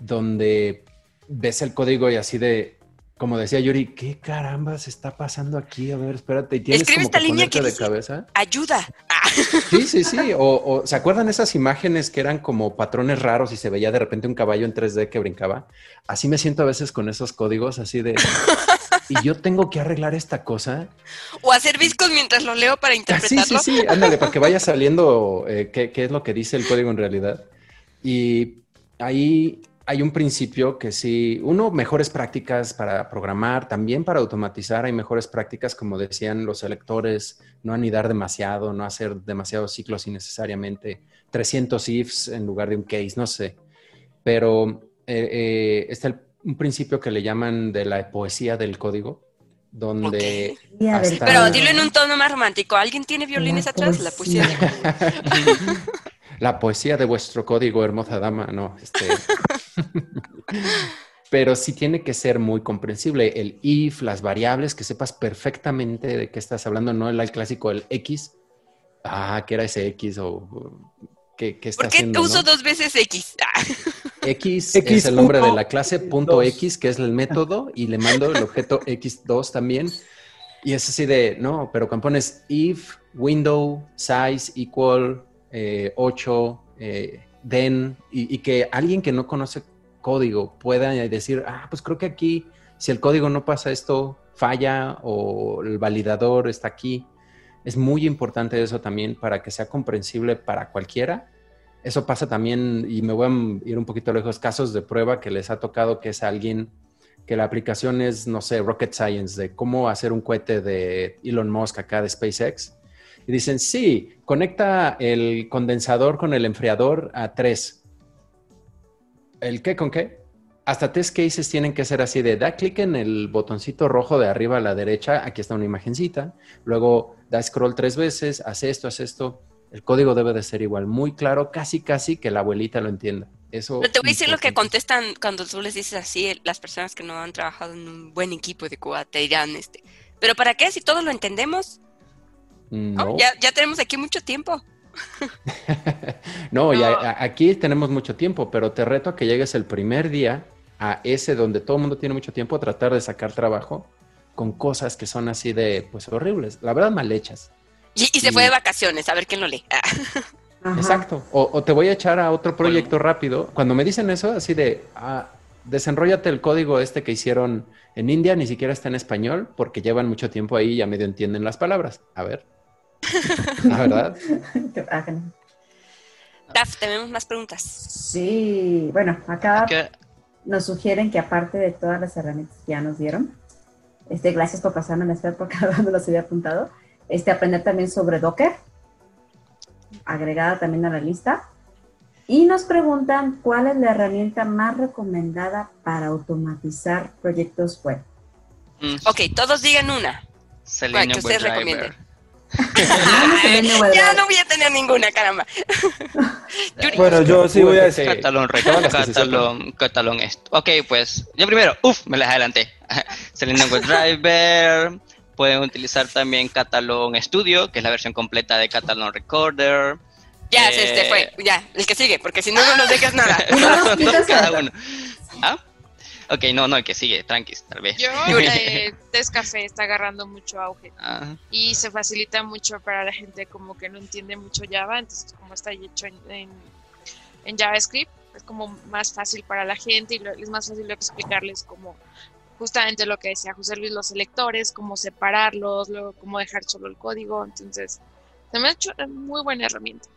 donde ves el código y así de, como decía Yuri, ¿qué carambas está pasando aquí? A ver, espérate, y tienes Escribe como esta que línea que de dice- cabeza. Ayuda. Ah, Sí, sí, sí. O, o, ¿se acuerdan esas imágenes que eran como patrones raros y se veía de repente un caballo en 3D que brincaba? Así me siento a veces con esos códigos, así de. Y yo tengo que arreglar esta cosa. O hacer viscos mientras lo leo para Ah, sí, interpretarlo. sí, sí. Ándale, para que vaya saliendo eh, qué, qué es lo que dice el código en realidad. Y ahí hay un principio que sí, uno, mejores prácticas para programar, también para automatizar, hay mejores prácticas, como decían los selectores, no anidar demasiado, no hacer demasiados ciclos innecesariamente, 300 ifs en lugar de un case, no sé. Pero eh, eh, está el- un principio que le llaman de la poesía del código, donde... Hasta- Pero dilo en un tono más romántico. ¿Alguien tiene violines La atrás? La poesía. poesía. La poesía de vuestro código, hermosa dama, no. Este... Pero sí tiene que ser muy comprensible. El if, las variables, que sepas perfectamente de qué estás hablando, no el, el clásico, el X. Ah, ¿qué era ese X? O qué está ¿Por qué haciendo? uso no? dos veces X? Ah, X, X es el nombre de la clase, X punto dos. X, que es el método, y le mando el objeto X2 también. Y es así de, no, pero cuando pones if, window, size, equal, eh, 8, eh, then, y, y que alguien que no conoce código pueda decir, ah, pues creo que aquí, si el código no pasa esto, falla o el validador está aquí. Es muy importante eso también para que sea comprensible para cualquiera. Eso pasa también, y me voy a ir un poquito lejos, casos de prueba que les ha tocado que es alguien que la aplicación es, no sé, rocket science, de cómo hacer un cohete de Elon Musk acá de SpaceX. Y dicen, sí, conecta el condensador con el enfriador a 3. ¿El qué con qué? Hasta test cases tienen que ser así de da clic en el botoncito rojo de arriba a la derecha, aquí está una imagencita, luego da scroll tres veces, hace esto, hace esto. El código debe de ser igual, muy claro, casi casi que la abuelita lo entienda. Eso Pero te voy a decir lo que contestan cuando tú les dices así, el- las personas que no han trabajado en un buen equipo de Cuba te dirán, este, ¿pero para qué? Si todos lo entendemos, ¿no? No. Ya, ya tenemos aquí mucho tiempo. no, y a- No. a- aquí tenemos mucho tiempo, pero te reto a que llegues el primer día a ese donde todo el mundo tiene mucho tiempo, tratar de sacar trabajo con cosas que son así de, pues, horribles, la verdad, mal hechas. Y, y se fue de vacaciones, a ver quién lo lee. Ah. Exacto. O, o te voy a echar a otro proyecto rápido. Cuando me dicen eso, así de, ah, desenróllate el código este que hicieron en India, ni siquiera está en español, porque llevan mucho tiempo ahí y ya medio entienden las palabras. A ver. La verdad. Daf, tenemos más preguntas. Sí, bueno, acá nos sugieren que aparte de todas las herramientas que ya nos dieron, este, gracias por pasarme la espera porque no los había apuntado, este, aprender también sobre Docker, agregada también a la lista. Y nos preguntan cuál es la herramienta más recomendada para automatizar proyectos web. mm, Ok, todos digan una. Selenium que ustedes recomienden. Ya no voy a tener ninguna, caramba. Yuri. Bueno, yo sí voy a decir. Catalón Catalón, Catalón esto. Ok, pues yo primero, uff, me las adelanté. Selenium WebDriver, pueden utilizar también Catalón Studio, que es la versión completa de Catalón Recorder. Ya, Eh, se este fue. Ya, el que sigue, porque si no, no nos dejas nada. Cada uno. ¿Ah? Ok, no, no, el que sigue, tranquis, tal vez. Yo, eh, Tescafé está agarrando mucho auge Ah, y se facilita mucho para la gente como que no entiende mucho Java, entonces como está hecho en, en, en JavaScript, es como más fácil para la gente y lo- es más fácil explicarles como justamente lo que decía José Luis, los selectores, cómo separarlos, luego cómo dejar solo el código, entonces se me ha hecho una muy buena herramienta.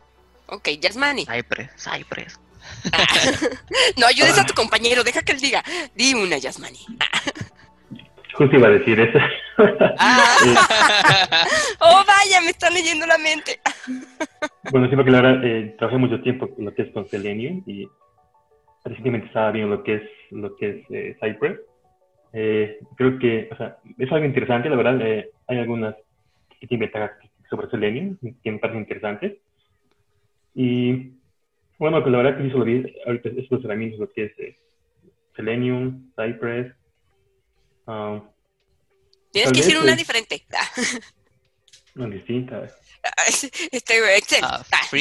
Ok, Yasmani. Cypress, Cypress. No ayudes a tu compañero, deja que él diga. Di una, Yasmani. Justo iba a decir eso. Ah. Oh, vaya, me está leyendo la mente. Bueno, sí, porque la verdad eh, trabajé mucho tiempo con lo que es con Selenium y recientemente estaba viendo lo que es lo que es eh, Cypress. Eh, creo que, o sea, es algo interesante, la verdad. eh, hay algunas que tienen ventajas sobre Selenium que me parecen interesantes. Y bueno, pues la verdad que sí solo vi ahorita estos herramientas, lo que es eh, Selenium, Cypress. ah, Tienes que decir una eh. diferente. No, distintas. Este, Excel. Ah,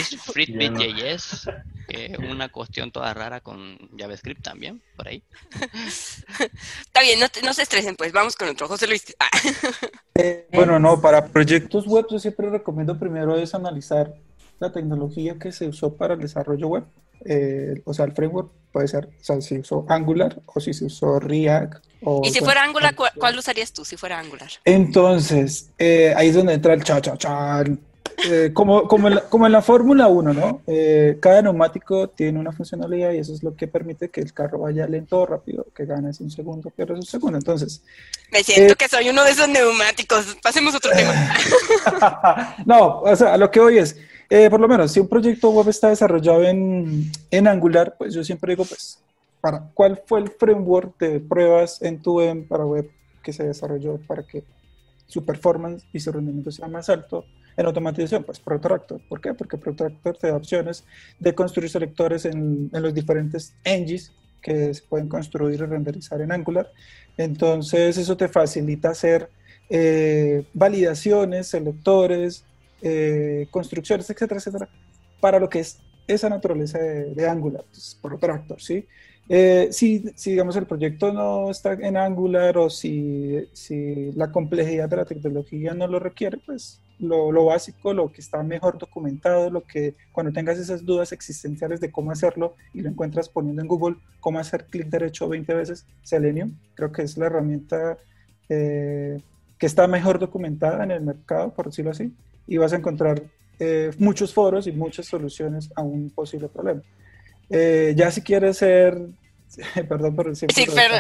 no. Una cuestión toda rara con JavaScript también, por ahí. Está bien, no, te- no se estresen, pues vamos con otro. José Luis. Ah. Eh, bueno, no, para proyectos web yo siempre recomiendo primero es analizar la tecnología que se usó para el desarrollo web. Eh, o sea, el framework puede ser, o sea, si usó Angular o si se usó React. O, Y si bueno, fuera Angular, ¿cu- ¿cuál usarías tú si fuera Angular? Entonces, eh, ahí es donde entra el cha cha cha. Eh, como, como, en la, como en la Fórmula 1, ¿no? Eh, cada neumático tiene una funcionalidad y eso es lo que permite que el carro vaya lento o rápido, que ganes un segundo, pierdes un segundo. Entonces, Me siento Eh. que soy uno de esos neumáticos. Pasemos a otro tema. no, o sea, a lo que hoy es, eh, por lo menos, si un proyecto web está desarrollado en, en Angular, pues yo siempre digo, pues, para, ¿cuál fue el framework de pruebas en tu web para web que se desarrolló para que su performance y su rendimiento sea más alto en automatización? Pues Protractor. ¿Por qué? Porque Protractor te da opciones de construir selectores en, en los diferentes engines que se pueden construir y renderizar en Angular. Entonces, eso te facilita hacer eh, validaciones, selectores, eh, construcciones, etcétera, etcétera, para lo que es esa naturaleza de, de Angular, pues, por Protractor, ¿sí? Eh, si, si, digamos, el proyecto no está en Angular o si, si la complejidad de la tecnología no lo requiere, pues lo, lo, básico, lo que está mejor documentado, lo que cuando tengas esas dudas existenciales de cómo hacerlo y lo encuentras poniendo en Google cómo hacer clic derecho 20 veces, Selenium, creo que es la herramienta eh, que está mejor documentada en el mercado, por decirlo así, y vas a encontrar eh, muchos foros y muchas soluciones a un posible problema. Eh, ya si quieres ser, perdón por decir, sí, pero,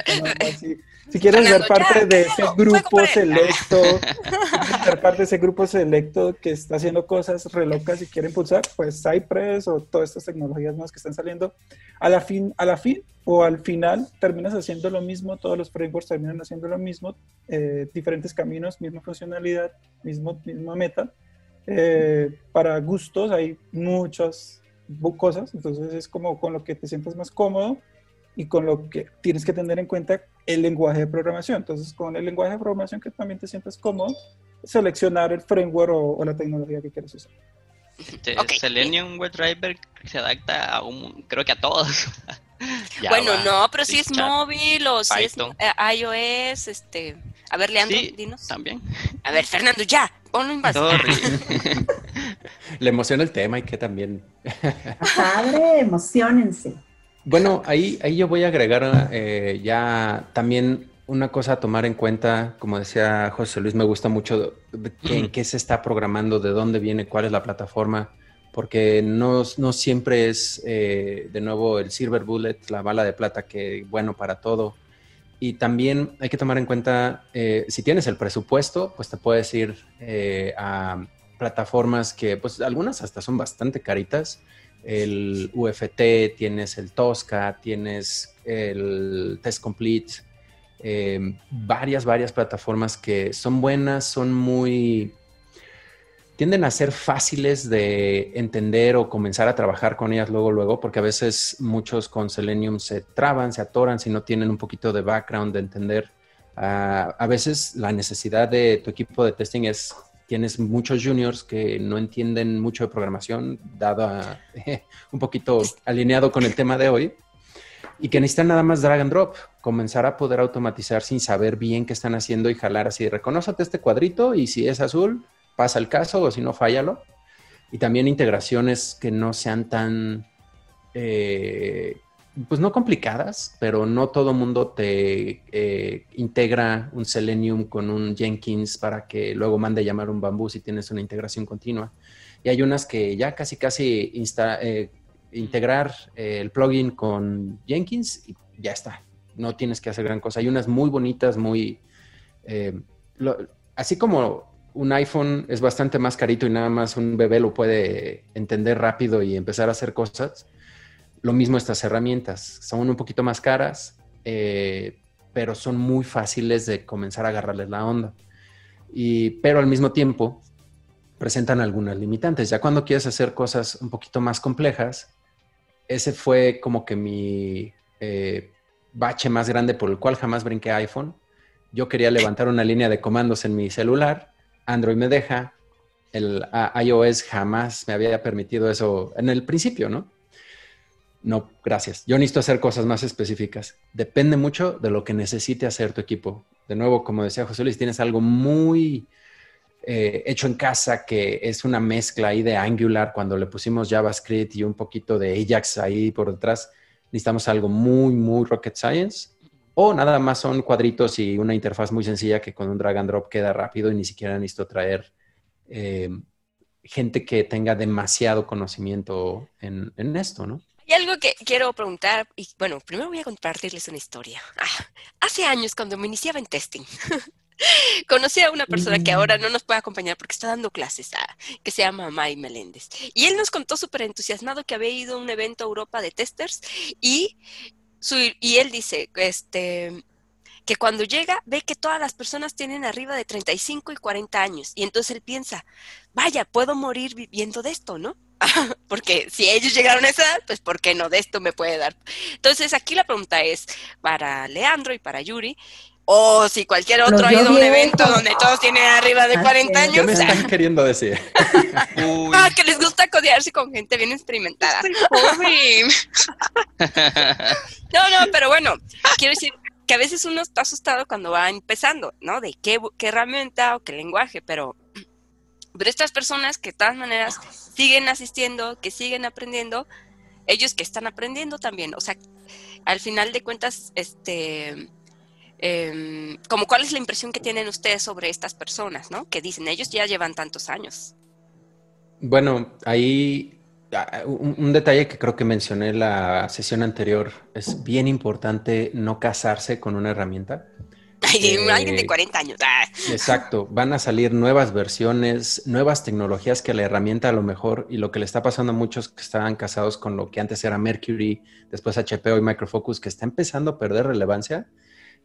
si, si, quieres ser parte ya, de ese grupo selecto, ser parte de ese grupo selecto que está haciendo cosas re locas y quiere impulsar, pues Cypress o todas estas tecnologías más que están saliendo, a la fin, a la fin o al final terminas haciendo lo mismo, todos los frameworks terminan haciendo lo mismo, eh, diferentes caminos, misma funcionalidad, mismo, misma meta. Eh, para gustos hay muchas cosas, entonces es como con lo que te sientas más cómodo y con lo que tienes que tener en cuenta el lenguaje de programación. Entonces, con el lenguaje de programación que también te sientas cómodo, seleccionar el framework o, o la tecnología que quieres usar. Okay. Selenium WebDriver se adapta a un, creo que a todos. bueno, Java, no, pero si es C Sharp, móvil o si es Python. eh, iOS, este... A ver, Leandro, Sí, dinos. también. A ver, Fernando, ya, ponlo. Sorry. Le emociona el tema y que también. Padre, emocionense. Bueno, ahí, ahí yo voy a agregar eh, ya también una cosa a tomar en cuenta, como decía José Luis, me gusta mucho de qué se está programando, de dónde viene, cuál es la plataforma, porque no, no siempre es, eh, de nuevo, el silver bullet, la bala de plata, que bueno para todo. Y también hay que tomar en cuenta, eh, si tienes el presupuesto, pues te puedes ir eh, a plataformas que, pues algunas hasta son bastante caritas. El UFT, tienes el Tosca, tienes el Test Complete, eh, varias, varias plataformas que son buenas, son muy... tienden a ser fáciles de entender o comenzar a trabajar con ellas luego, luego, porque a veces muchos con Selenium se traban, se atoran si no tienen un poquito de background de entender. Ah, a veces la necesidad de tu equipo de testing es, tienes muchos juniors que no entienden mucho de programación, dado a- un poquito alineado con el tema de hoy, y que necesitan nada más drag and drop, comenzar a poder automatizar sin saber bien qué están haciendo y jalar así, reconócete este cuadrito y si es azul, pasa el caso o si no, fállalo. Y también integraciones que no sean tan, eh, pues no complicadas, pero no todo mundo te eh, integra un Selenium con un Jenkins para que luego mande llamar un Bamboo si tienes una integración continua. Y hay unas que ya casi, casi insta- eh, integrar el plugin con Jenkins y ya está. No tienes que hacer gran cosa. Hay unas muy bonitas, muy... así como un iPhone es bastante más carito y nada más un bebé lo puede entender rápido y empezar a hacer cosas, lo mismo estas herramientas. Son un poquito más caras, eh, pero son muy fáciles de comenzar a agarrarles la onda. Y, pero al mismo tiempo presentan algunas limitantes. Ya cuando quieres hacer cosas un poquito más complejas, ese fue como que mi eh, bache más grande por el cual jamás brinqué iPhone. Yo quería levantar una línea de comandos en mi celular, Android me deja, el iOS jamás me había permitido eso en el principio, ¿no? No, gracias. Yo necesito hacer cosas más específicas. Depende mucho de lo que necesite hacer tu equipo. De nuevo, como decía José Luis, tienes algo muy eh, hecho en casa que es una mezcla ahí de Angular cuando le pusimos JavaScript y un poquito de Ajax ahí por detrás. Necesitamos algo muy, muy rocket science. O nada más son cuadritos y una interfaz muy sencilla que con un drag and drop queda rápido y ni siquiera necesito traer eh, gente que tenga demasiado conocimiento en, en esto, ¿no? Hay algo que quiero preguntar, y bueno, primero voy a compartirles una historia. Ah, hace años, cuando me iniciaba en testing, conocí a una persona que ahora no nos puede acompañar porque está dando clases, ah, que se llama May Meléndez. Y él nos contó súper entusiasmado que había ido a un evento a Europa de testers y, y él dice, este que cuando llega ve que todas las personas tienen arriba de 35 y 40 años y entonces él piensa, vaya, puedo morir viviendo de esto, ¿no? Porque si ellos llegaron a esa edad, pues ¿por qué no de esto me puede dar? Entonces aquí la pregunta es para Leandro y para Yuri, o si cualquier otro ha ido a un evento donde todos tienen arriba de Así 40 es. ¿Qué años, me están queriendo decir? Uy, ah, que les gusta codearse con gente bien experimentada. No, no, pero bueno, quiero decir que a veces uno está asustado cuando va empezando, ¿no? De qué, qué herramienta o qué lenguaje, pero, pero estas personas que de todas maneras siguen asistiendo, que siguen aprendiendo, ellos que están aprendiendo también, o sea, al final de cuentas, este, em, como cuál es la impresión que tienen ustedes sobre estas personas, ¿no? Que dicen, ellos ya llevan tantos años. Bueno, ahí ah, un, un detalle que creo que mencioné en la sesión anterior es bien importante no casarse con una herramienta. Ay, Eh, alguien de 40 años. ah. Exacto, van a salir nuevas versiones, nuevas tecnologías que la herramienta a lo mejor, y lo que le está pasando a muchos que estaban casados con lo que antes era Mercury, después HP y Micro Focus, que está empezando a perder relevancia.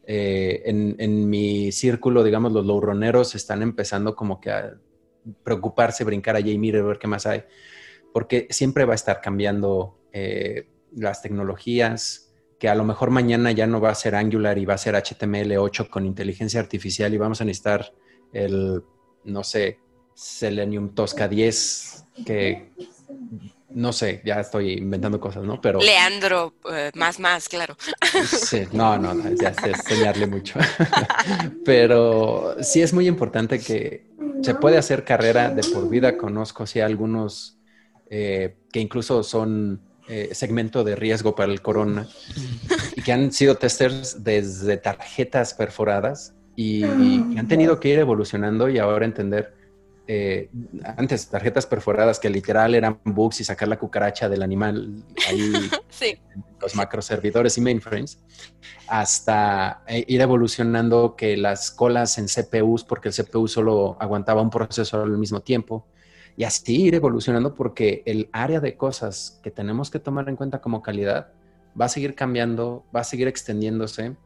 Eh, en, mi círculo, digamos, los lowroneros están empezando como que a preocuparse, brincar a Jamie, ver qué más hay, porque siempre va a estar cambiando eh, las tecnologías, que a lo mejor mañana ya no va a ser Angular y va a ser HTML8 con inteligencia artificial y vamos a necesitar el, no sé, Selenium Tosca 10, que no sé, ya estoy inventando cosas, ¿no? Pero... Leandro, eh, más, más, claro. Sí, no, no, no, ya es enseñarle mucho. Pero sí es muy importante que se puede hacer carrera de por vida. Conozco sí algunos eh, que incluso son eh, segmento de riesgo para el corona y que han sido testers desde tarjetas perforadas y, y han tenido que ir evolucionando y ahora entender eh, antes tarjetas perforadas que literal eran bugs y sacar la cucaracha del animal ahí sí. los macroservidores y mainframes, hasta eh, ir evolucionando que las colas en CPUs, porque el CPU solo aguantaba un proceso al mismo tiempo, y así ir evolucionando porque el área de cosas que tenemos que tomar en cuenta como calidad va a seguir cambiando, va a seguir extendiéndose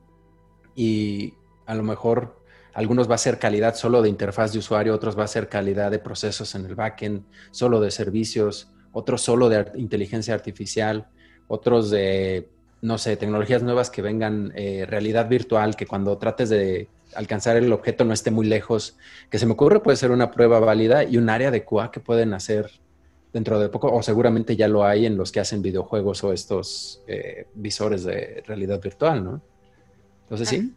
y a lo mejor algunos va a ser calidad solo de interfaz de usuario, otros va a ser calidad de procesos en el backend, solo de servicios, otros solo de inteligencia artificial, otros de, no sé, tecnologías nuevas que vengan, eh, realidad virtual, que cuando trates de alcanzar el objeto no esté muy lejos, que se me ocurre puede ser una prueba válida y un área de QA que pueden hacer dentro de poco, o seguramente ya lo hay en los que hacen videojuegos o estos eh, visores de realidad virtual, ¿no? Entonces sí,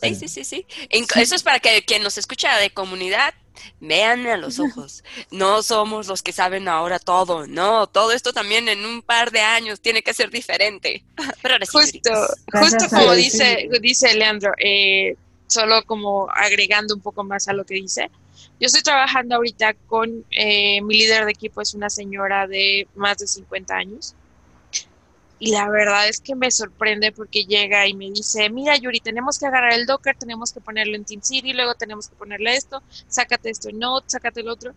Sí, sí, sí, sí. Eso es para que quien nos escucha de comunidad vean a los ojos. No somos los que saben ahora todo, no, todo esto también en un par de años tiene que ser diferente. Pero justo, justo como dice, dice Leandro, eh, solo como agregando un poco más a lo que dice. Yo estoy trabajando ahorita con eh, mi líder de equipo, es una señora de más de 50 años y la verdad es que me sorprende porque llega y me dice, mira Yuri, tenemos que agarrar el Docker, tenemos que ponerlo en Team City, luego tenemos que ponerle esto, sácate esto en Node, sácate el otro.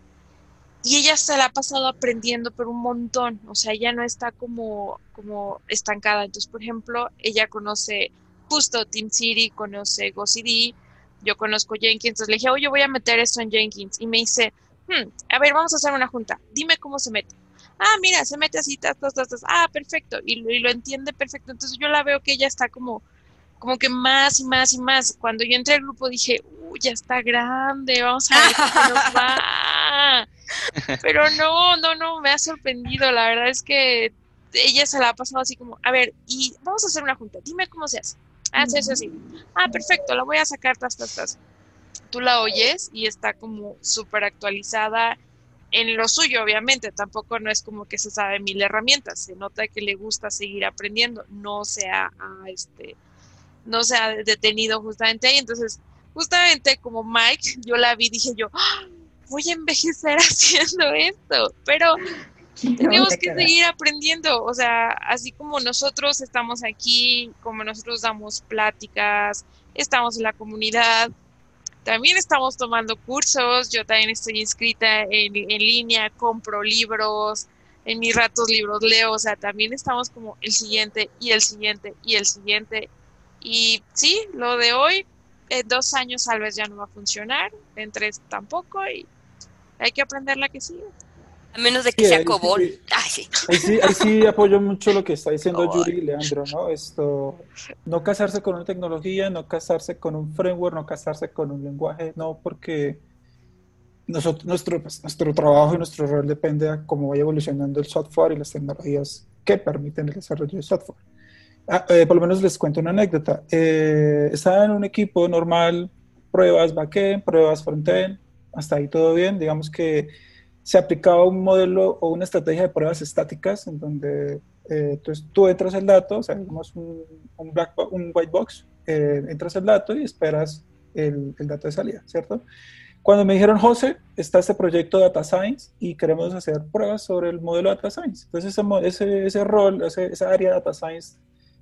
Y ella se la ha pasado aprendiendo por un montón, o sea, ella no está como, como estancada. Entonces, por ejemplo, ella conoce justo Team City, conoce GoCD, yo conozco Jenkins, entonces le dije, oye, voy a meter esto en Jenkins. Y me dice, hmm, a ver, vamos a hacer una junta, dime cómo se mete ah, mira, se mete así, tas, tas, tas, ah, perfecto, y, lo entiende perfecto. Entonces yo la veo que ella está como, como que más y más y más. Cuando yo entré al grupo dije, uy, ya está grande, vamos a ver cómo nos va. Pero no, no, no, me ha sorprendido. La verdad es que ella se la ha pasado así como, a ver, y vamos a hacer una junta, dime cómo se hace. Ah, se hace así. Ah, perfecto, la voy a sacar, tas, tas, tas. Tú la oyes y está como súper actualizada en lo suyo, obviamente, tampoco no es como que se sabe mil herramientas, se nota que le gusta seguir aprendiendo, no se ha, este, no se ha detenido justamente ahí, entonces, justamente como Mike, yo la vi, dije yo, ¡Ah! voy a envejecer haciendo esto, pero tenemos que seguir aprendiendo, o sea, así como nosotros estamos aquí, como nosotros damos pláticas, estamos en la comunidad, también estamos tomando cursos, yo también estoy inscrita en, línea, compro libros, en mis ratos libros leo, o sea, también estamos como el siguiente y el siguiente y el siguiente. Y sí, lo de hoy, en dos años tal vez ya no va a funcionar, en tres tampoco, y hay que aprender la que sigue. A menos de que sea COBOL. sí. Ahí, sí. apoyo mucho lo que está diciendo Yuri y Leandro, ¿no? Esto, no casarse con una tecnología, no casarse con un framework, no casarse con un lenguaje, no, porque nosotros, nuestro, pues, nuestro trabajo y nuestro rol depende de cómo vaya evolucionando el software y las tecnologías que permiten el desarrollo de software. Ah, eh, por lo menos les cuento una anécdota. Eh, estaba en un equipo normal, pruebas backend, pruebas frontend, hasta ahí todo bien. Digamos que se aplicaba un modelo o una estrategia de pruebas estáticas en donde eh, tú entras el dato, o sea, digamos un, un, black un white box, eh, entras el dato y esperas el, el, dato de salida, ¿cierto? Cuando me dijeron, José, está este proyecto Data Science y queremos hacer pruebas sobre el modelo Data Science. Entonces, ese, ese, ese rol, ese, esa área de Data Science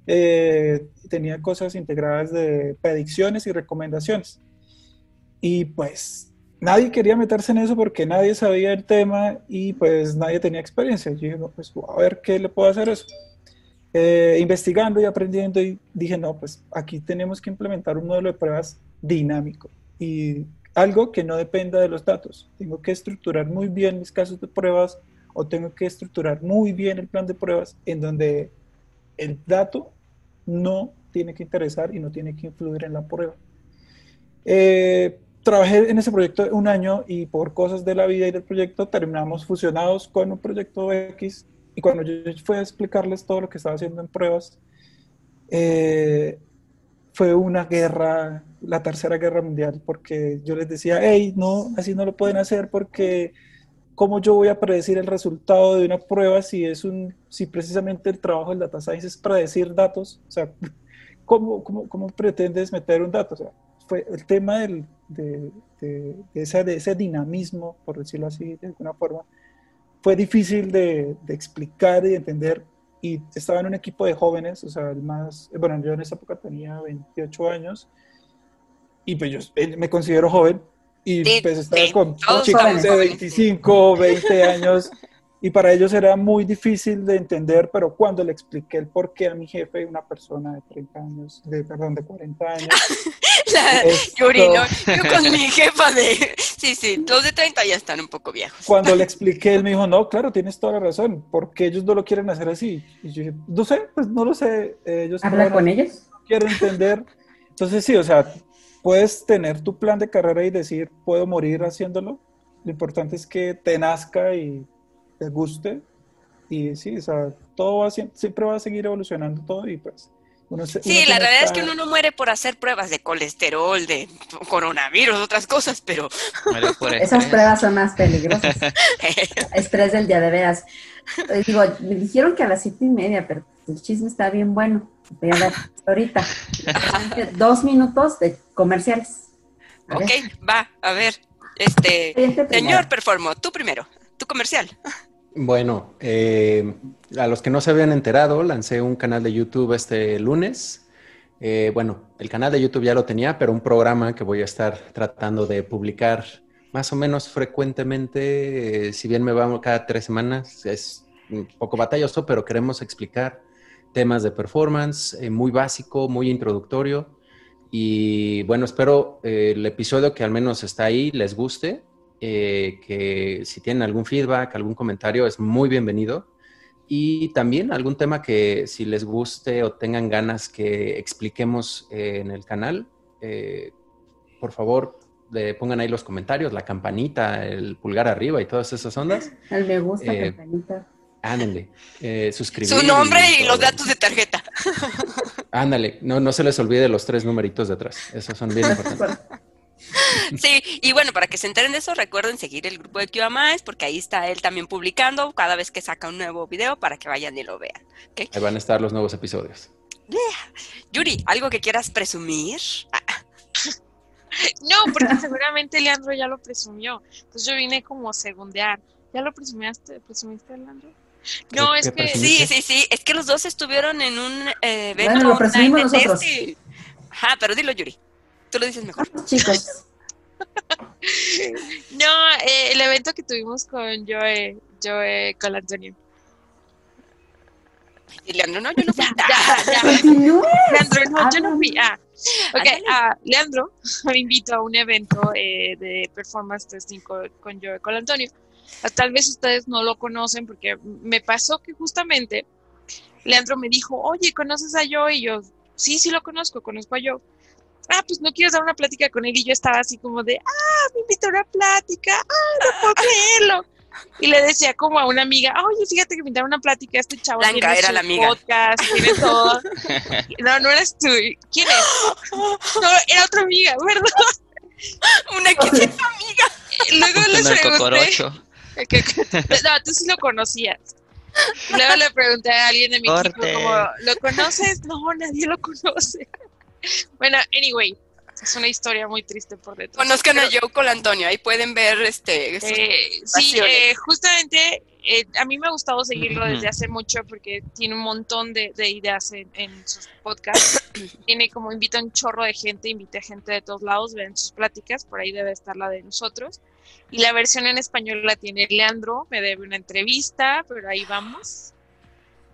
eh, tenía cosas integradas de predicciones y recomendaciones. Y pues nadie quería meterse en eso porque nadie sabía el tema y pues nadie tenía experiencia. Yo dije, no, pues a ver qué le puedo hacer eso. Eh, investigando y aprendiendo y dije, no, pues aquí tenemos que implementar un modelo de pruebas dinámico y algo que no dependa de los datos. Tengo que estructurar muy bien mis casos de pruebas o tengo que estructurar muy bien el plan de pruebas en donde el dato no tiene que interesar y no tiene que influir en la prueba. Eh, trabajé en ese proyecto un año y por cosas de la vida y del proyecto terminamos fusionados con un proyecto X Y cuando yo fui a explicarles todo lo que estaba haciendo en pruebas, eh, fue una guerra, la tercera guerra mundial, porque yo les decía, hey, no, así no lo pueden hacer porque ¿cómo yo voy a predecir el resultado de una prueba si es un, si precisamente el trabajo del data science es predecir datos? O sea, ¿cómo, cómo, cómo pretendes meter un dato? O sea, fue el tema del, de, de, ese, de, ese, dinamismo, por decirlo así, de alguna forma, fue difícil de, de explicar y entender. Y estaba en un equipo de jóvenes, o sea, el más, bueno, yo en esa época tenía 28 años y pues yo me considero joven y pues estaba con chicos de 25, 20 años y para ellos era muy difícil de entender, pero cuando le expliqué el por qué a mi jefe, una persona de 30 años, de, perdón, de 40 años. La, Yuri, ¿no? Yo con mi jefa de... Sí, sí, los de 30 ya están un poco viejos. Cuando le expliqué, él me dijo, no, claro, tienes toda la razón, porque ellos no lo quieren hacer así. Y yo dije, no sé, pues no lo sé. Ellos ¿Habla con ellos? Quiero entender. Entonces sí, o sea, puedes tener tu plan de carrera y decir, puedo morir haciéndolo. Lo importante es que te nazca y te guste. Y sí, o sea, todo va, siempre va a seguir evolucionando todo y pues... Uno sí, la realidad es que uno no muere por hacer pruebas de colesterol, de coronavirus, otras cosas, pero... Esas pruebas son más peligrosas. Estrés del día de veras. Digo, me dijeron que a las siete y media, pero el chisme está bien bueno. Voy a ver ahorita. Dos minutos de comerciales. ok, va, a ver. Este, señor Performo, tú primero, tu comercial. Bueno, eh, a los que no se habían enterado, lancé un canal de YouTube este lunes. Eh, bueno, el canal de YouTube ya lo tenía, pero un programa que voy a estar tratando de publicar más o menos frecuentemente, eh, si bien me va cada tres semanas, es un poco batalloso, pero queremos explicar temas de performance, muy básico, muy introductorio. Y bueno, espero el episodio que al menos está ahí les guste eh, que si tienen algún feedback, algún comentario, es muy bienvenido. Y también algún tema que si les guste o tengan ganas que expliquemos eh, en el canal, eh, por favor, le pongan ahí los comentarios, la campanita, el pulgar arriba y todas esas ondas. El me gusta, campanita. Ándale, eh, Su nombre y, los datos de tarjeta. Ándale, no, no se les olvide los tres numeritos de atrás. Esos son bien importantes. Sí, y bueno, para que se enteren de eso, recuerden seguir el grupo de QAMAES porque ahí está él también publicando cada vez que saca un nuevo video para que vayan y lo vean. Ahí van a estar los nuevos episodios. Yuri, ¿algo que quieras presumir? no, porque seguramente Leandro ya lo presumió. Entonces yo vine como a segundear. ¿Ya lo presumiste, presumiste Leandro? No, es que... Sí, sí, sí, es que los dos estuvieron en un eh, evento bueno, lo presumimos nosotros. Ajá, pero dilo, Yuri. Tú lo dices mejor. Chicos. no, eh, el evento que tuvimos con Joe, Joe con Antonio. Y Leandro, no, yo no fui. Leandro, no, yo no fui. Ah, ok, ah, Leandro me invito a un evento eh, de performance testing con, con Joe con Antonio. Ah, tal vez ustedes no lo conocen porque me pasó que justamente Leandro me dijo, oye, ¿conoces a Joe? Y yo, sí, sí lo conozco, conozco a Joe ah, pues no quieres dar una plática con él. Y yo estaba así como de, ah, me invitó a una plática, ah, no puedo creerlo. Y le decía como a una amiga, oye, fíjate que me invitaron a una plática, este chavo Blanca tiene era la amiga. podcast, tiene todo. No, no eres tú. ¿Quién es? No, era otra amiga, ¿verdad? Una que es amiga. Luego le pregunté. No, tú sí lo conocías. Y luego le pregunté a alguien de mi equipo como, ¿lo conoces? No, nadie lo conoce. Bueno, anyway, es una historia muy triste por detrás. Conozcan a Joe con Antonio, ahí pueden ver este. Eh, sí, eh, justamente eh, a mí me ha gustado seguirlo desde hace mucho porque tiene un montón de, ideas en, sus podcasts. tiene como invita a un chorro de gente, invita a gente de todos lados, ven sus pláticas, por ahí debe estar la de nosotros. Y la versión en español la tiene Leandro, me debe una entrevista, pero ahí vamos.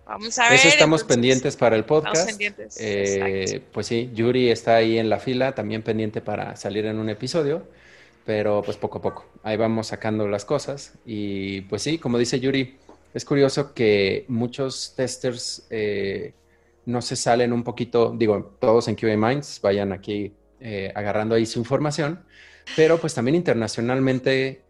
Vamos a ver. Eso estamos pendientes para el podcast. Eh, pues sí, Yuri está ahí en la fila, también pendiente para salir en un episodio, pero pues poco a poco. Ahí vamos sacando las cosas. Y pues sí, como dice Yuri, es curioso que muchos testers eh, no se salen un poquito, digo, todos en QA Minds vayan aquí eh, agarrando ahí su información, pero pues también internacionalmente,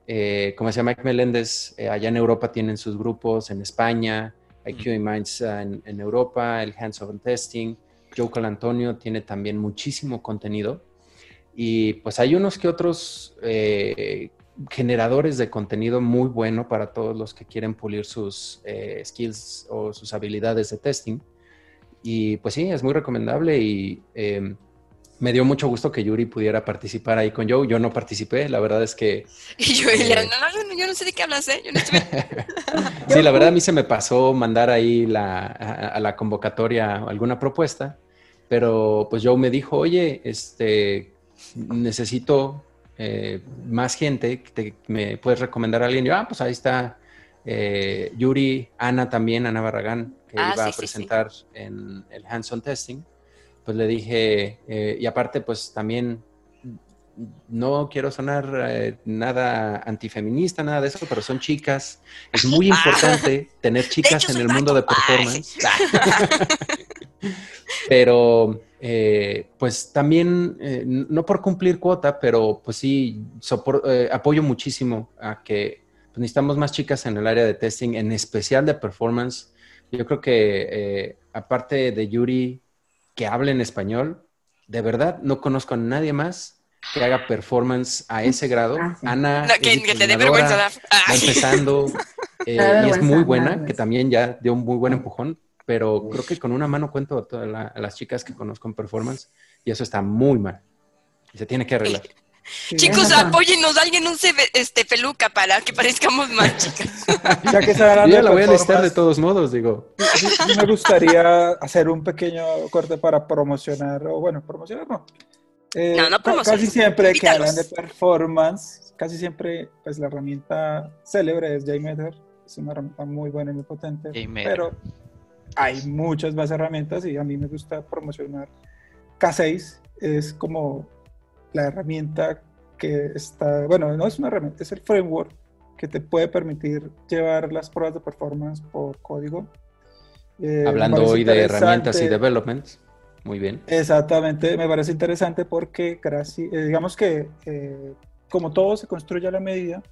como decía Mike Meléndez, allá en Europa tienen sus grupos, en España, IQ Minds uh, en, en, Europa, el Hands-on Testing. Joe Antonio tiene también muchísimo contenido. Y pues hay unos que otros eh, generadores de contenido muy bueno para todos los que quieren pulir sus eh, skills o sus habilidades de testing. Y pues sí, es muy recomendable y em, me dio mucho gusto que Yuri pudiera participar ahí con Joe. Yo no participé, la verdad es que... Y yo, eh, no, no, yo no sé de qué hablas, ¿eh? Yo no sí, la verdad a mí se me pasó mandar ahí la, a, la convocatoria alguna propuesta, pero pues Joe me dijo, oye, este, necesito eh, más gente, ¿me puedes recomendar a alguien? yo, ah, pues ahí está eh, Yuri, Ana también, Ana Barragán, que ah, iba a presentar en el hands-on testing. Pues le dije, eh, y aparte, pues también no quiero sonar nada antifeminista, nada de eso, pero son chicas. Es muy importante tener chicas en el mundo de performance. pero eh, pues también, eh, no por cumplir cuota, pero pues sí, eh, apoyo muchísimo a que pues, necesitamos más chicas en el área de testing, en especial de performance. Yo creo que aparte de Yuri, que hable en español, de verdad no conozco a nadie más que haga performance a ese grado. Ah, Ana que, te dé vergüenza. empezando y es muy buena, que también ya dio un muy buen empujón pero creo que con una mano cuento a todas las chicas que conozco en performance y eso está muy mal. Y se tiene que arreglar. Chicos, apóyennos, alguien use este peluca para que parezcamos más chicas. ya que ya la voy a listar de todos modos, digo. me gustaría hacer un pequeño corte para promocionar, o bueno, promocionar no. Eh, no, no promocionar. Casi siempre que hablan de performance, casi siempre, pues la herramienta célebre es JMeter. Es una herramienta muy buena y muy potente. Pero hay muchas más herramientas y a mí me gusta promocionar K6. Es como la herramienta que está, bueno, no es una herramienta, es el framework que te puede permitir llevar las pruebas de performance por código. Eh, Hablando hoy de herramientas y developments, muy bien. Exactamente, me parece interesante porque eh, digamos que eh, como todo se construye a la medida,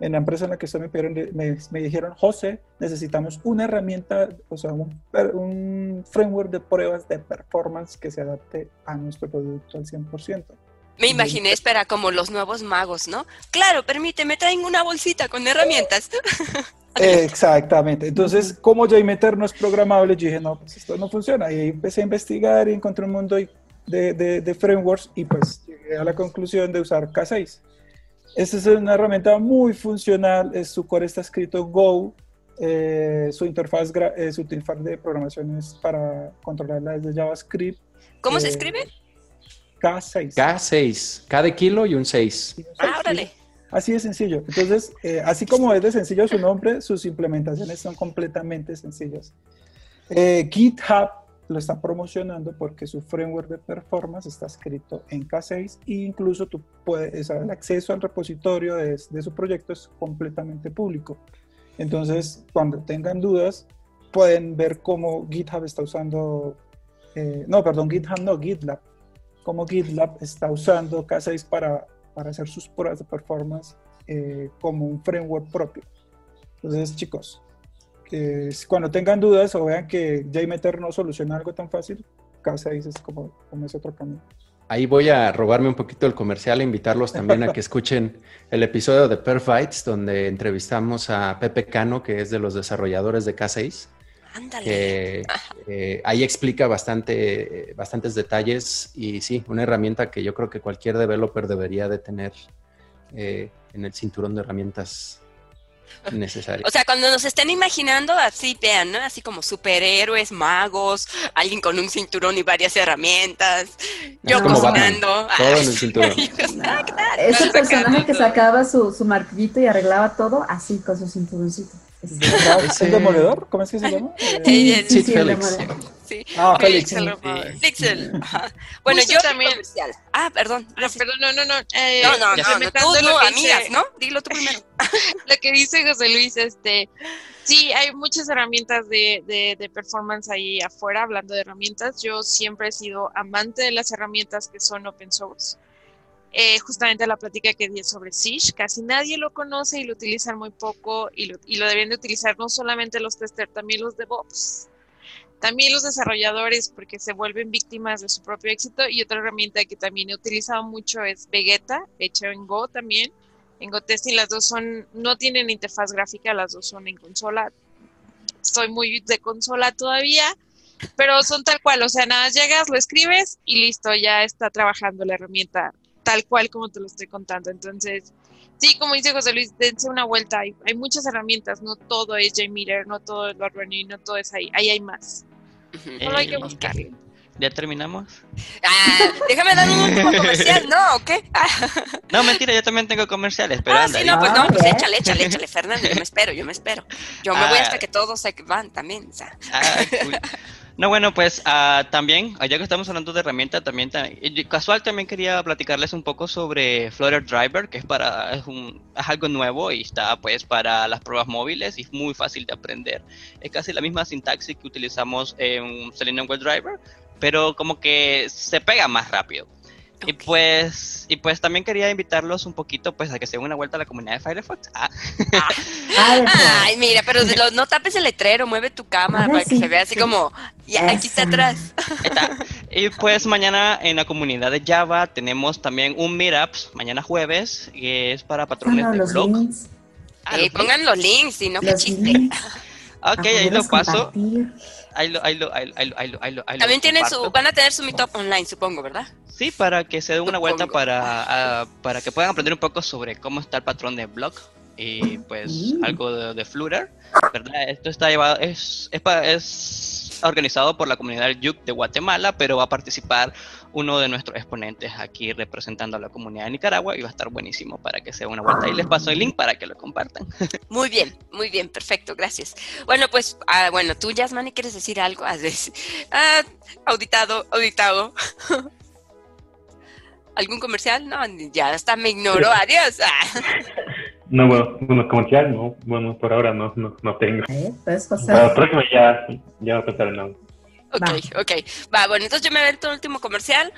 en la empresa en la que estoy me, me, dijeron, José, necesitamos una herramienta, o sea, un, un, framework de pruebas de performance que se adapte a nuestro producto al 100%. Me imaginé, espera, como los nuevos magos, ¿no? Claro, permíteme, traen una bolsita con herramientas. Exactamente. Entonces, como JMeter no es programable, yo dije, no, pues esto no funciona. Y ahí empecé a investigar y encontré un mundo de, de, de frameworks y pues llegué a la conclusión de usar K6. Esta es una herramienta muy funcional, su core está escrito Go, eh, su, interfaz, eh, su interfaz de programación es para controlarla desde JavaScript. ¿Cómo se eh, escribe? K6. K6, K de kilo y un 6. Ah, órale. Así de sencillo. Entonces, así como es de sencillo su nombre, sus implementaciones son completamente sencillas. GitHub lo está promocionando porque su framework de performance está escrito en K6 e incluso tú puedes, el acceso al repositorio de, su proyecto es completamente público. Entonces, cuando tengan dudas, pueden ver cómo GitHub está usando, eh, no, perdón, GitHub no, GitLab, cómo GitLab está usando K6 para, para hacer sus pruebas de performance eh, como un framework propio. Entonces, chicos, cuando tengan dudas o vean que JMeter no soluciona algo tan fácil, casa dices como, como ese otro camino. Ahí voy a robarme un poquito el comercial e invitarlos también a que escuchen el episodio de Perfights, donde entrevistamos a Pepe Cano, que es de los desarrolladores de K6. Ándale. Eh, ahí explica bastante, bastantes detalles y sí, una herramienta que yo creo que cualquier developer debería de tener eh, en el cinturón de herramientas necesario. O sea, cuando nos estén imaginando, así vean, ¿no? Así como superhéroes, magos, alguien con un cinturón y varias herramientas, yo cocinando. Todo en el cinturón. Ese personaje que sacaba su, su martillito y arreglaba todo así con su cinturoncito. ¿Es demoledor? ¿Cómo es que se llama? Sí, sí, Félix. Sí. Ah, Félix. Bueno, yo también. Ah, perdón. No, perdón, no, no, no. Eh, no, no, no, no, tú no, amigas, ¿no? Dilo tú primero. lo que dice José Luis, este, sí, hay muchas herramientas de, de, de performance ahí afuera, hablando de herramientas. Yo siempre he sido amante de las herramientas que son open source eh, justamente la plática que di sobre Siege. Casi nadie lo conoce y lo utilizan muy poco y lo, y deben de utilizar no solamente los testers, también los DevOps. También los desarrolladores porque se vuelven víctimas de su propio éxito y otra herramienta que también he utilizado mucho es Vegeta, hecho en Go también. En Go Testing las dos son, no tienen interfaz gráfica, las dos son en consola. Soy muy de consola todavía, pero son tal cual, o sea, nada, llegas, lo escribes y listo, ya está trabajando la herramienta tal cual como te lo estoy contando. Entonces, sí, como dice José Luis, dense una vuelta. Hay, hay muchas herramientas, no todo es JMeter, no todo es Running, no todo es ahí. Ahí hay más. Solo hay que Eh, buscarle. ¿Ya terminamos? Ah, déjame dar un último comercial, ¿no? ¿O qué? Ah, No, mentira, yo también tengo comerciales, pero ah, anda. sí, no, pues no, pues bien. échale, échale, échale, Fernando, yo me espero, yo me espero. Yo me voy Ah. hasta que todos se van también, o sea. Ah, cool. No, bueno, pues ah, también, ya que estamos hablando de herramienta, también casual también quería platicarles un poco sobre Flutter Driver, que es para es, un, es algo nuevo y está pues para las pruebas móviles y es muy fácil de aprender. Es casi la misma sintaxis que utilizamos en Selenium WebDriver, pero como que se pega más rápido. Y pues, y pues también quería invitarlos un poquito pues a que se den una vuelta a la comunidad de Firefox. Ah, Ah, de Ay, mira, pero lo- no tapes el letrero, mueve tu cámara para que se vea así sí. como, ya, aquí está atrás. Ahí está. Y pues mañana en la comunidad de Java tenemos también un meetup, mañana jueves, que es para patrones Pasando de los blog. links, Ah, Eh, pongan los links, si no, qué chiste. links. Ok, ahí lo paso. compartir. Ahí lo, ahí lo, ahí lo, ahí lo, ahí lo, ahí lo- ahí lo También tienen su, van a tener su meetup online, supongo, ¿verdad? Sí, para que se den una vuelta para, ah, para que puedan aprender un poco sobre cómo está el patrón de blog y pues Mm. algo de, de Flutter, ¿verdad? Esto está llevado, es, es, es organizado por la comunidad Yuk de Guatemala, pero va a participar uno de nuestros exponentes aquí representando a la comunidad de Nicaragua y va a estar buenísimo para que se den una vuelta. Ahí les paso el link para que lo compartan. Muy bien, muy bien, perfecto, gracias. Bueno, pues, ah, bueno, tú, Yasmani, ¿quieres decir algo? Decir- Ah, auditado, auditado. ¿Algún comercial? No, ya hasta me ignoró, adiós. No, bueno, bueno, comercial, no, bueno, por ahora no, no, no tengo. ¿Eh? Puedes Para pasar. la próxima ya, ya voy a pensar en algo. Ok, ok. Va, bueno, entonces yo me voy el último comercial.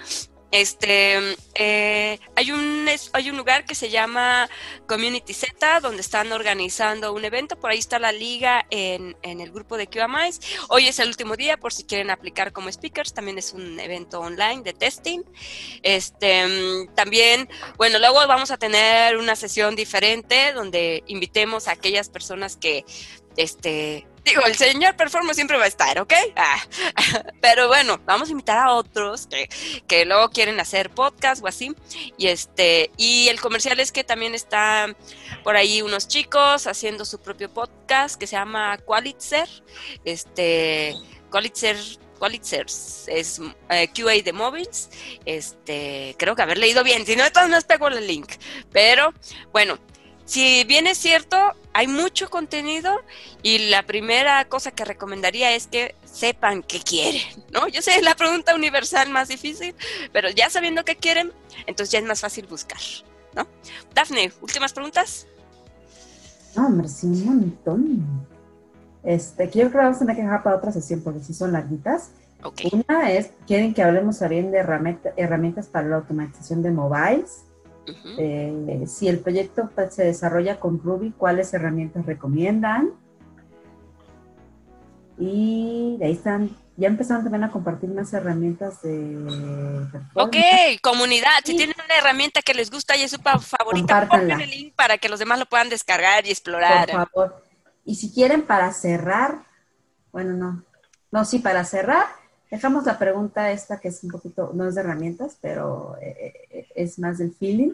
Este, eh, hay un hay un lugar que se llama Community Z donde están organizando un evento. Por ahí está la liga en, en el grupo de QMIs. Hoy es el último día por si quieren aplicar como speakers. También es un evento online de testing. Este, también, bueno, luego vamos a tener una sesión diferente donde invitemos a aquellas personas que, este, digo, el señor Performance siempre va a estar, ¿ok? Ah, pero bueno, vamos a invitar a otros que, que luego quieren hacer podcast o así. Y este, y el comercial es que también está por ahí unos chicos haciendo su propio podcast que se llama Qualitzer. Este, Qualitzer Qualitzers es eh, QA de móviles. Este, creo que haber leído bien, si no, de todas maneras pego el link. Pero bueno, si bien es cierto, hay mucho contenido y la primera cosa que recomendaría es que sepan qué quieren, ¿no? Yo sé, es la pregunta universal más difícil, pero ya sabiendo qué quieren, entonces ya es más fácil buscar, ¿no? Dafne, últimas preguntas. No, hombre, sí, un montón. Este, que yo creo que vamos a tener que dejar para otra sesión porque sí son larguitas. Una es, quieren que hablemos también de herramienta- herramientas para la automatización de mobiles. Eh, si el proyecto pues, se desarrolla con Ruby, ¿cuáles herramientas recomiendan? Y de ahí están, ya empezaron también a compartir más herramientas de Ok, comunidad, si tienen una herramienta que les gusta y es su favorita, pongan el link para que los demás lo puedan descargar y Por explorar. favor. Y si quieren para cerrar, bueno, no, no, sí, para cerrar, dejamos la pregunta esta que es un poquito, no es de herramientas, pero eh, eh, es más del feeling.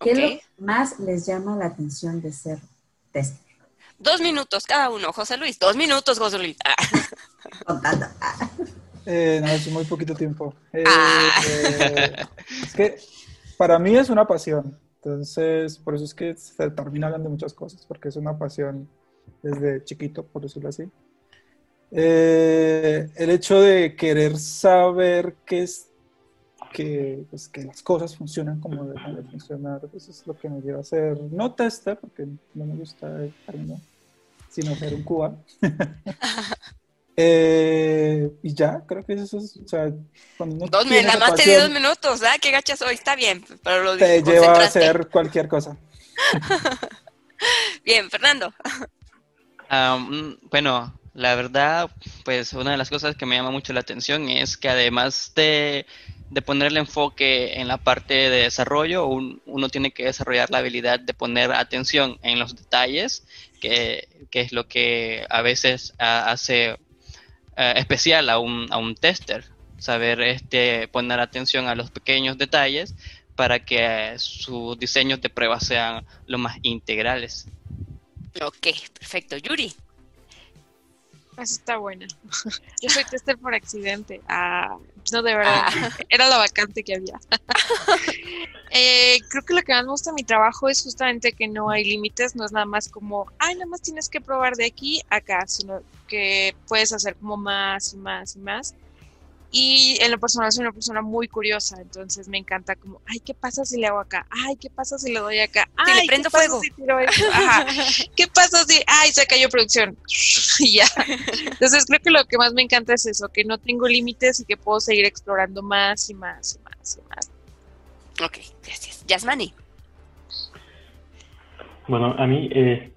¿Qué es lo que más les llama la atención de ser tester? Dos minutos cada uno, José Luis. Dos minutos, José Luis. Ah. Contando. Ah, Eh, no, es muy poquito tiempo. Eh, Ah. eh, es que para mí es una pasión. Entonces, por eso es que se termina hablando de muchas cosas, porque es una pasión desde chiquito, por decirlo así. Eh, el hecho de querer saber qué es, que, pues, que las cosas funcionan como deben de funcionar, eso es lo que me lleva a ser, no tester, porque no me gusta el término, sino ser un cuba. Eh, y ya, creo que eso es, o sea, cuando uno Dos nada más te di dos minutos, ¿ah? ¿Qué gachas hoy? Está bien, pero lo te lleva a hacer cualquier cosa. Bien, Fernando. Ah, mm, bueno, la verdad, pues una de las cosas que me llama mucho la atención es que además de, de poner el enfoque en la parte de desarrollo, un- uno tiene que desarrollar la habilidad de poner atención en los detalles, que, que es lo que a veces hace eh, especial a un, a un tester, saber este, poner atención a los pequeños detalles para que eh, sus diseños de prueba sean lo más integrales. Ok, perfecto. Yuri. Eso está buena. Yo soy tester por accidente. Ah, no, de verdad. Era la vacante que había. Eh, creo que lo que más me gusta de mi trabajo es justamente que no hay límites. No es nada más como, ay, nada más tienes que probar de aquí a acá, sino que puedes hacer como más y más y más. Y en lo personal soy una persona muy curiosa, entonces me encanta como, ay, ¿qué pasa si le hago acá? Ay, ¿qué pasa si le doy acá? Si le Ay, prendo ¿qué pasa fuego. si tiro esto? Ajá. ¿Qué pasa si, ay, se cayó producción? y ya. Entonces creo que lo que más me encanta es eso, que no tengo límites y que puedo seguir explorando más y más y más y más. Ok, gracias. Yasmani. Bueno, a mí eh,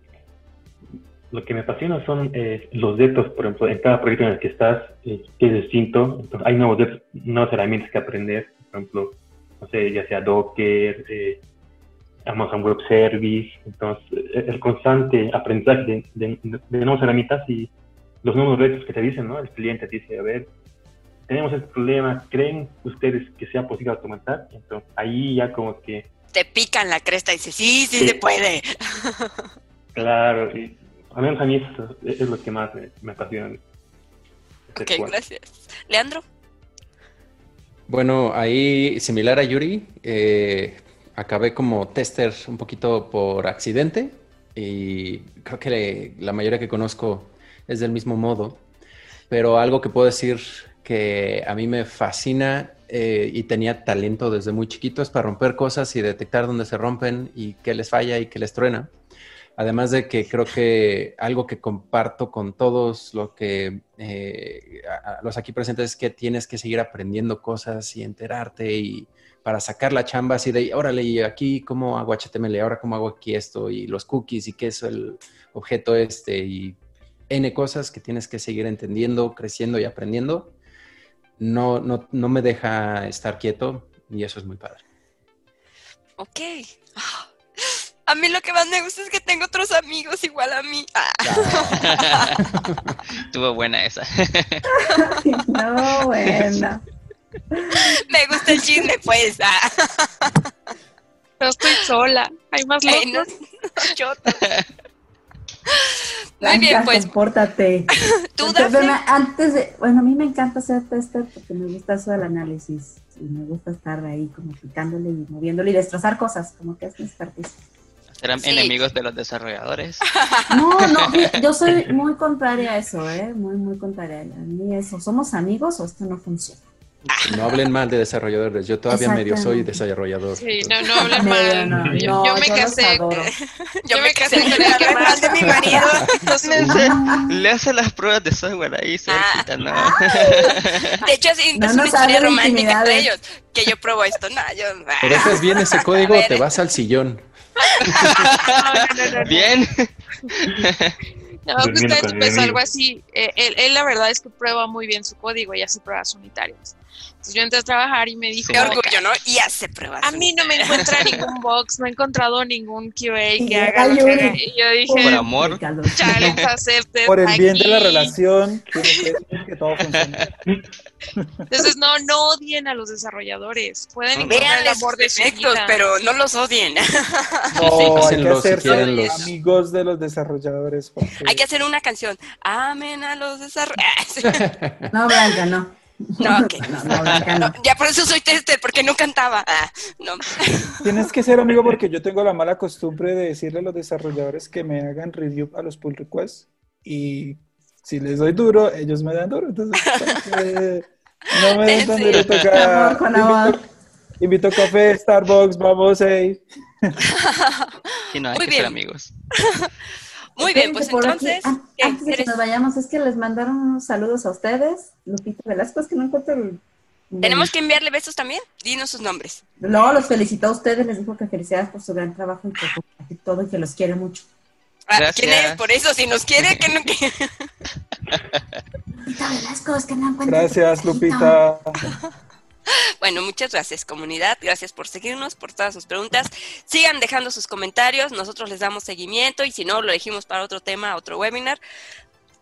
lo que me apasiona son eh, los retos, por ejemplo, en cada proyecto en el que estás, eh, que es distinto, entonces hay nuevos retos, nuevas herramientas que aprender, por ejemplo, no sé, ya sea Docker, eh, Amazon Web Service, entonces eh, el constante aprendizaje de, de- de nuevas herramientas y los nuevos retos que te dicen, ¿no? El cliente te dice, a ver, tenemos este problema, ¿creen ustedes que sea posible automatizar? Entonces ahí ya como que Te pican la cresta y dices, sí, sí, Sí. se puede. Claro, y al menos a mí eso es lo que más me, me apasiona. Ok, gracias. Leandro. Bueno, ahí similar a Yuri, eh, acabé como tester un poquito por accidente y creo que le- la mayoría que conozco es del mismo modo, pero algo que puedo decir que a mí me fascina eh, y tenía talento desde muy chiquito es para romper cosas y detectar dónde se rompen y qué les falla y qué les truena. Además de que creo que algo que comparto con todos eh, los aquí presentes es que tienes que seguir aprendiendo cosas y enterarte y para sacar la chamba así de, órale, y aquí cómo hago HTML, ahora cómo hago aquí esto y los cookies y qué es el objeto este y N cosas que tienes que seguir entendiendo, creciendo y aprendiendo. No, no, no me deja estar quieto y eso es muy padre. Ok. Ah, A mí lo que más me gusta es que tengo otros amigos igual a mí. Ah, Estuvo buena esa. No, bueno. me gusta el chisme, pues. Ah. No estoy sola, hay más Ey, no, locos. no, yo también. Muy bien, pues, compórtate. tú, Entonces, bueno, antes de, bueno, a mí me encanta ser tester porque me gusta eso del análisis y me gusta estar ahí como picándole y moviéndole y destrozar cosas, como que es mi expertise. Serán Sí. enemigos de los desarrolladores. No, no, yo soy muy contraria a eso, ¿eh? Muy, muy contraria. A mí eso, ¿somos amigos o esto no funciona? No hablen mal de desarrolladores. Yo todavía medio soy desarrollador. Sí, no, no hablen mal. no, yo, no, yo me casé. Yo me casé con el más- de mi marido. Le hace las pruebas de software ahí cerquita, ¿no? De hecho, es, No es una historia romántica entre ellos. Que yo pruebo esto. No, yo. Te dejas bien ese código, te vas al sillón. No, no, no, no, no. Bien. No, justamente pues algo así. Eh, él, él la verdad es que prueba muy bien su código y hace pruebas unitarias. Entonces yo entré a trabajar y me dijo, Qué orgullo, ¿no? Y hace pruebas. a mí no me encuentra ningún box, no he encontrado ningún QA que haga lo que Yuri. haga. Y yo Por dije, amor. Pícalo. challenge. Por el bien de la aquí". relación, que, todo funcione. Entonces no, no odien a los desarrolladores. Pueden encontrar el los amor de su vida. pero no los odien. No, hay que hacerse los- amigos de los desarrolladores. porque- Hay que hacer una canción. Amen a los desarrolladores. No, Blanca, no. No, ok. No, no, Blanca, no. No, ya por eso soy tester, porque no cantaba. Ah, no. Tienes que ser amigo porque yo tengo la mala costumbre de decirle a los desarrolladores que me hagan review a los pull requests y si les doy duro, ellos me dan duro. Entonces, eh, no me den tan Sí. duro, toca. Amor con amor. Invito, invito café, Starbucks, vamos, hey. Sí, no, hay Muy que bien. ser amigos. Muy bien, pues aquí, entonces, ¿qué? antes de que ¿Eres- nos vayamos, es que les mandaron unos saludos a ustedes. Lupita Velasco, es que no encuentro el... ¿tenemos que enviarle besos también? Dinos sus nombres. No, los felicitó a ustedes, les dijo que felicidades por su gran trabajo y por todo y que los quiere mucho. Ah, Gracias. ¿Quién es? Por eso, si nos quiere, que no que- Lupita Velasco, es que no encuentro... Gracias, Lupita. Bueno, muchas gracias, comunidad. Gracias por seguirnos, por todas sus preguntas. Sigan dejando sus comentarios. Nosotros les damos seguimiento y si no, lo elegimos para otro tema, otro webinar.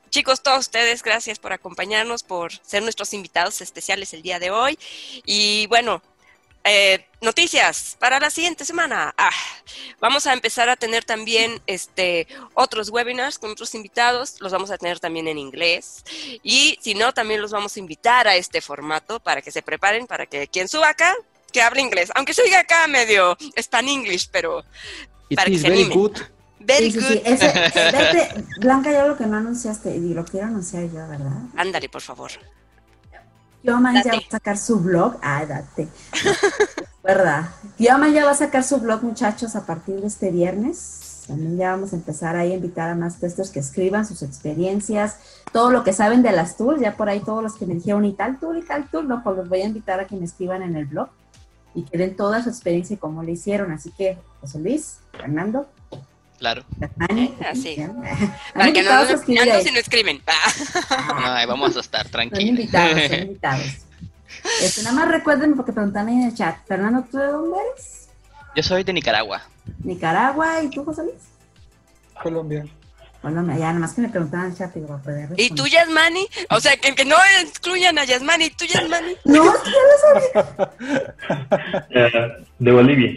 Chicos, todos ustedes, gracias por acompañarnos, por ser nuestros invitados especiales el día de hoy. Y bueno, eh, noticias para la siguiente semana. Ah, vamos a empezar a tener también este, otros webinars con otros invitados. Los vamos a tener también en inglés. Y si no, también los vamos a invitar a este formato para que se preparen, para que quien suba acá, que hable inglés. Aunque se diga acá medio span English, pero It Para que is se good. very Sí, sí, good. sí. Ese, vete, Blanca, ya lo que no anunciaste, y lo quiero anunciar yo, ¿verdad? Ándale, por favor. Yoman ya va a sacar su blog. Ah, date. ¿Verdad? Yoman ya va a sacar su blog, muchachos, a partir de este viernes. También ya vamos a empezar ahí a invitar a más testers que escriban sus experiencias, todo lo que saben de las tools, ya por ahí todos los que me dijeron y tal tool y tal tool, no, pues los voy a invitar a que me escriban en el blog y que den toda su experiencia y cómo le hicieron. Así que, José Luis, Fernando, Claro. Eh, así. Para que no nos ahí. si no escriben. Ah, No, ahí vamos a estar Son tranquilos. invitados, son invitados. Este, nada más recuérdenme porque preguntan ahí en el chat. Fernando, ¿tú de dónde eres? Yo soy de Nicaragua. Nicaragua, ¿y tú, José Luis? Colombia. Colombia, ya, nada más que me preguntaban en el chat y voy a poder ¿Y tú, Yasmani? O sea, que, que no excluyan a Yasmani. ¿Y tú, Yasmani? No, lo sabía. Eh, de Bolivia.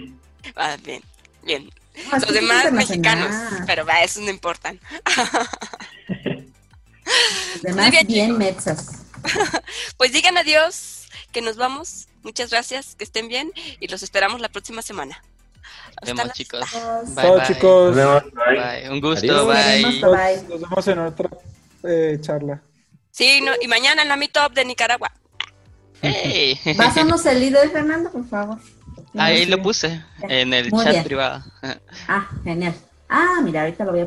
Ah, bien, bien. No, es Los demás mexicanos. Pero va, eso no importan. Los demás bien, bien, mexas. Pues digan adiós, que nos vamos. Muchas gracias, que estén bien y los esperamos la próxima semana. Nos Hasta vemos, chicos. Chicos. Bye, Chao, bye. chicos. Nos vemos. Bye. Bye. Un gusto. Adiós. Nos Bye. vemos, bye. Nos vemos en otra eh, charla. Sí, no, y mañana en la Meetup de Nicaragua. Hey. Pásanos el líder, Fernando, por favor. Ahí lo puse en el Muy chat bien. privado. Ah, genial. Ah, mira, ahorita lo voy a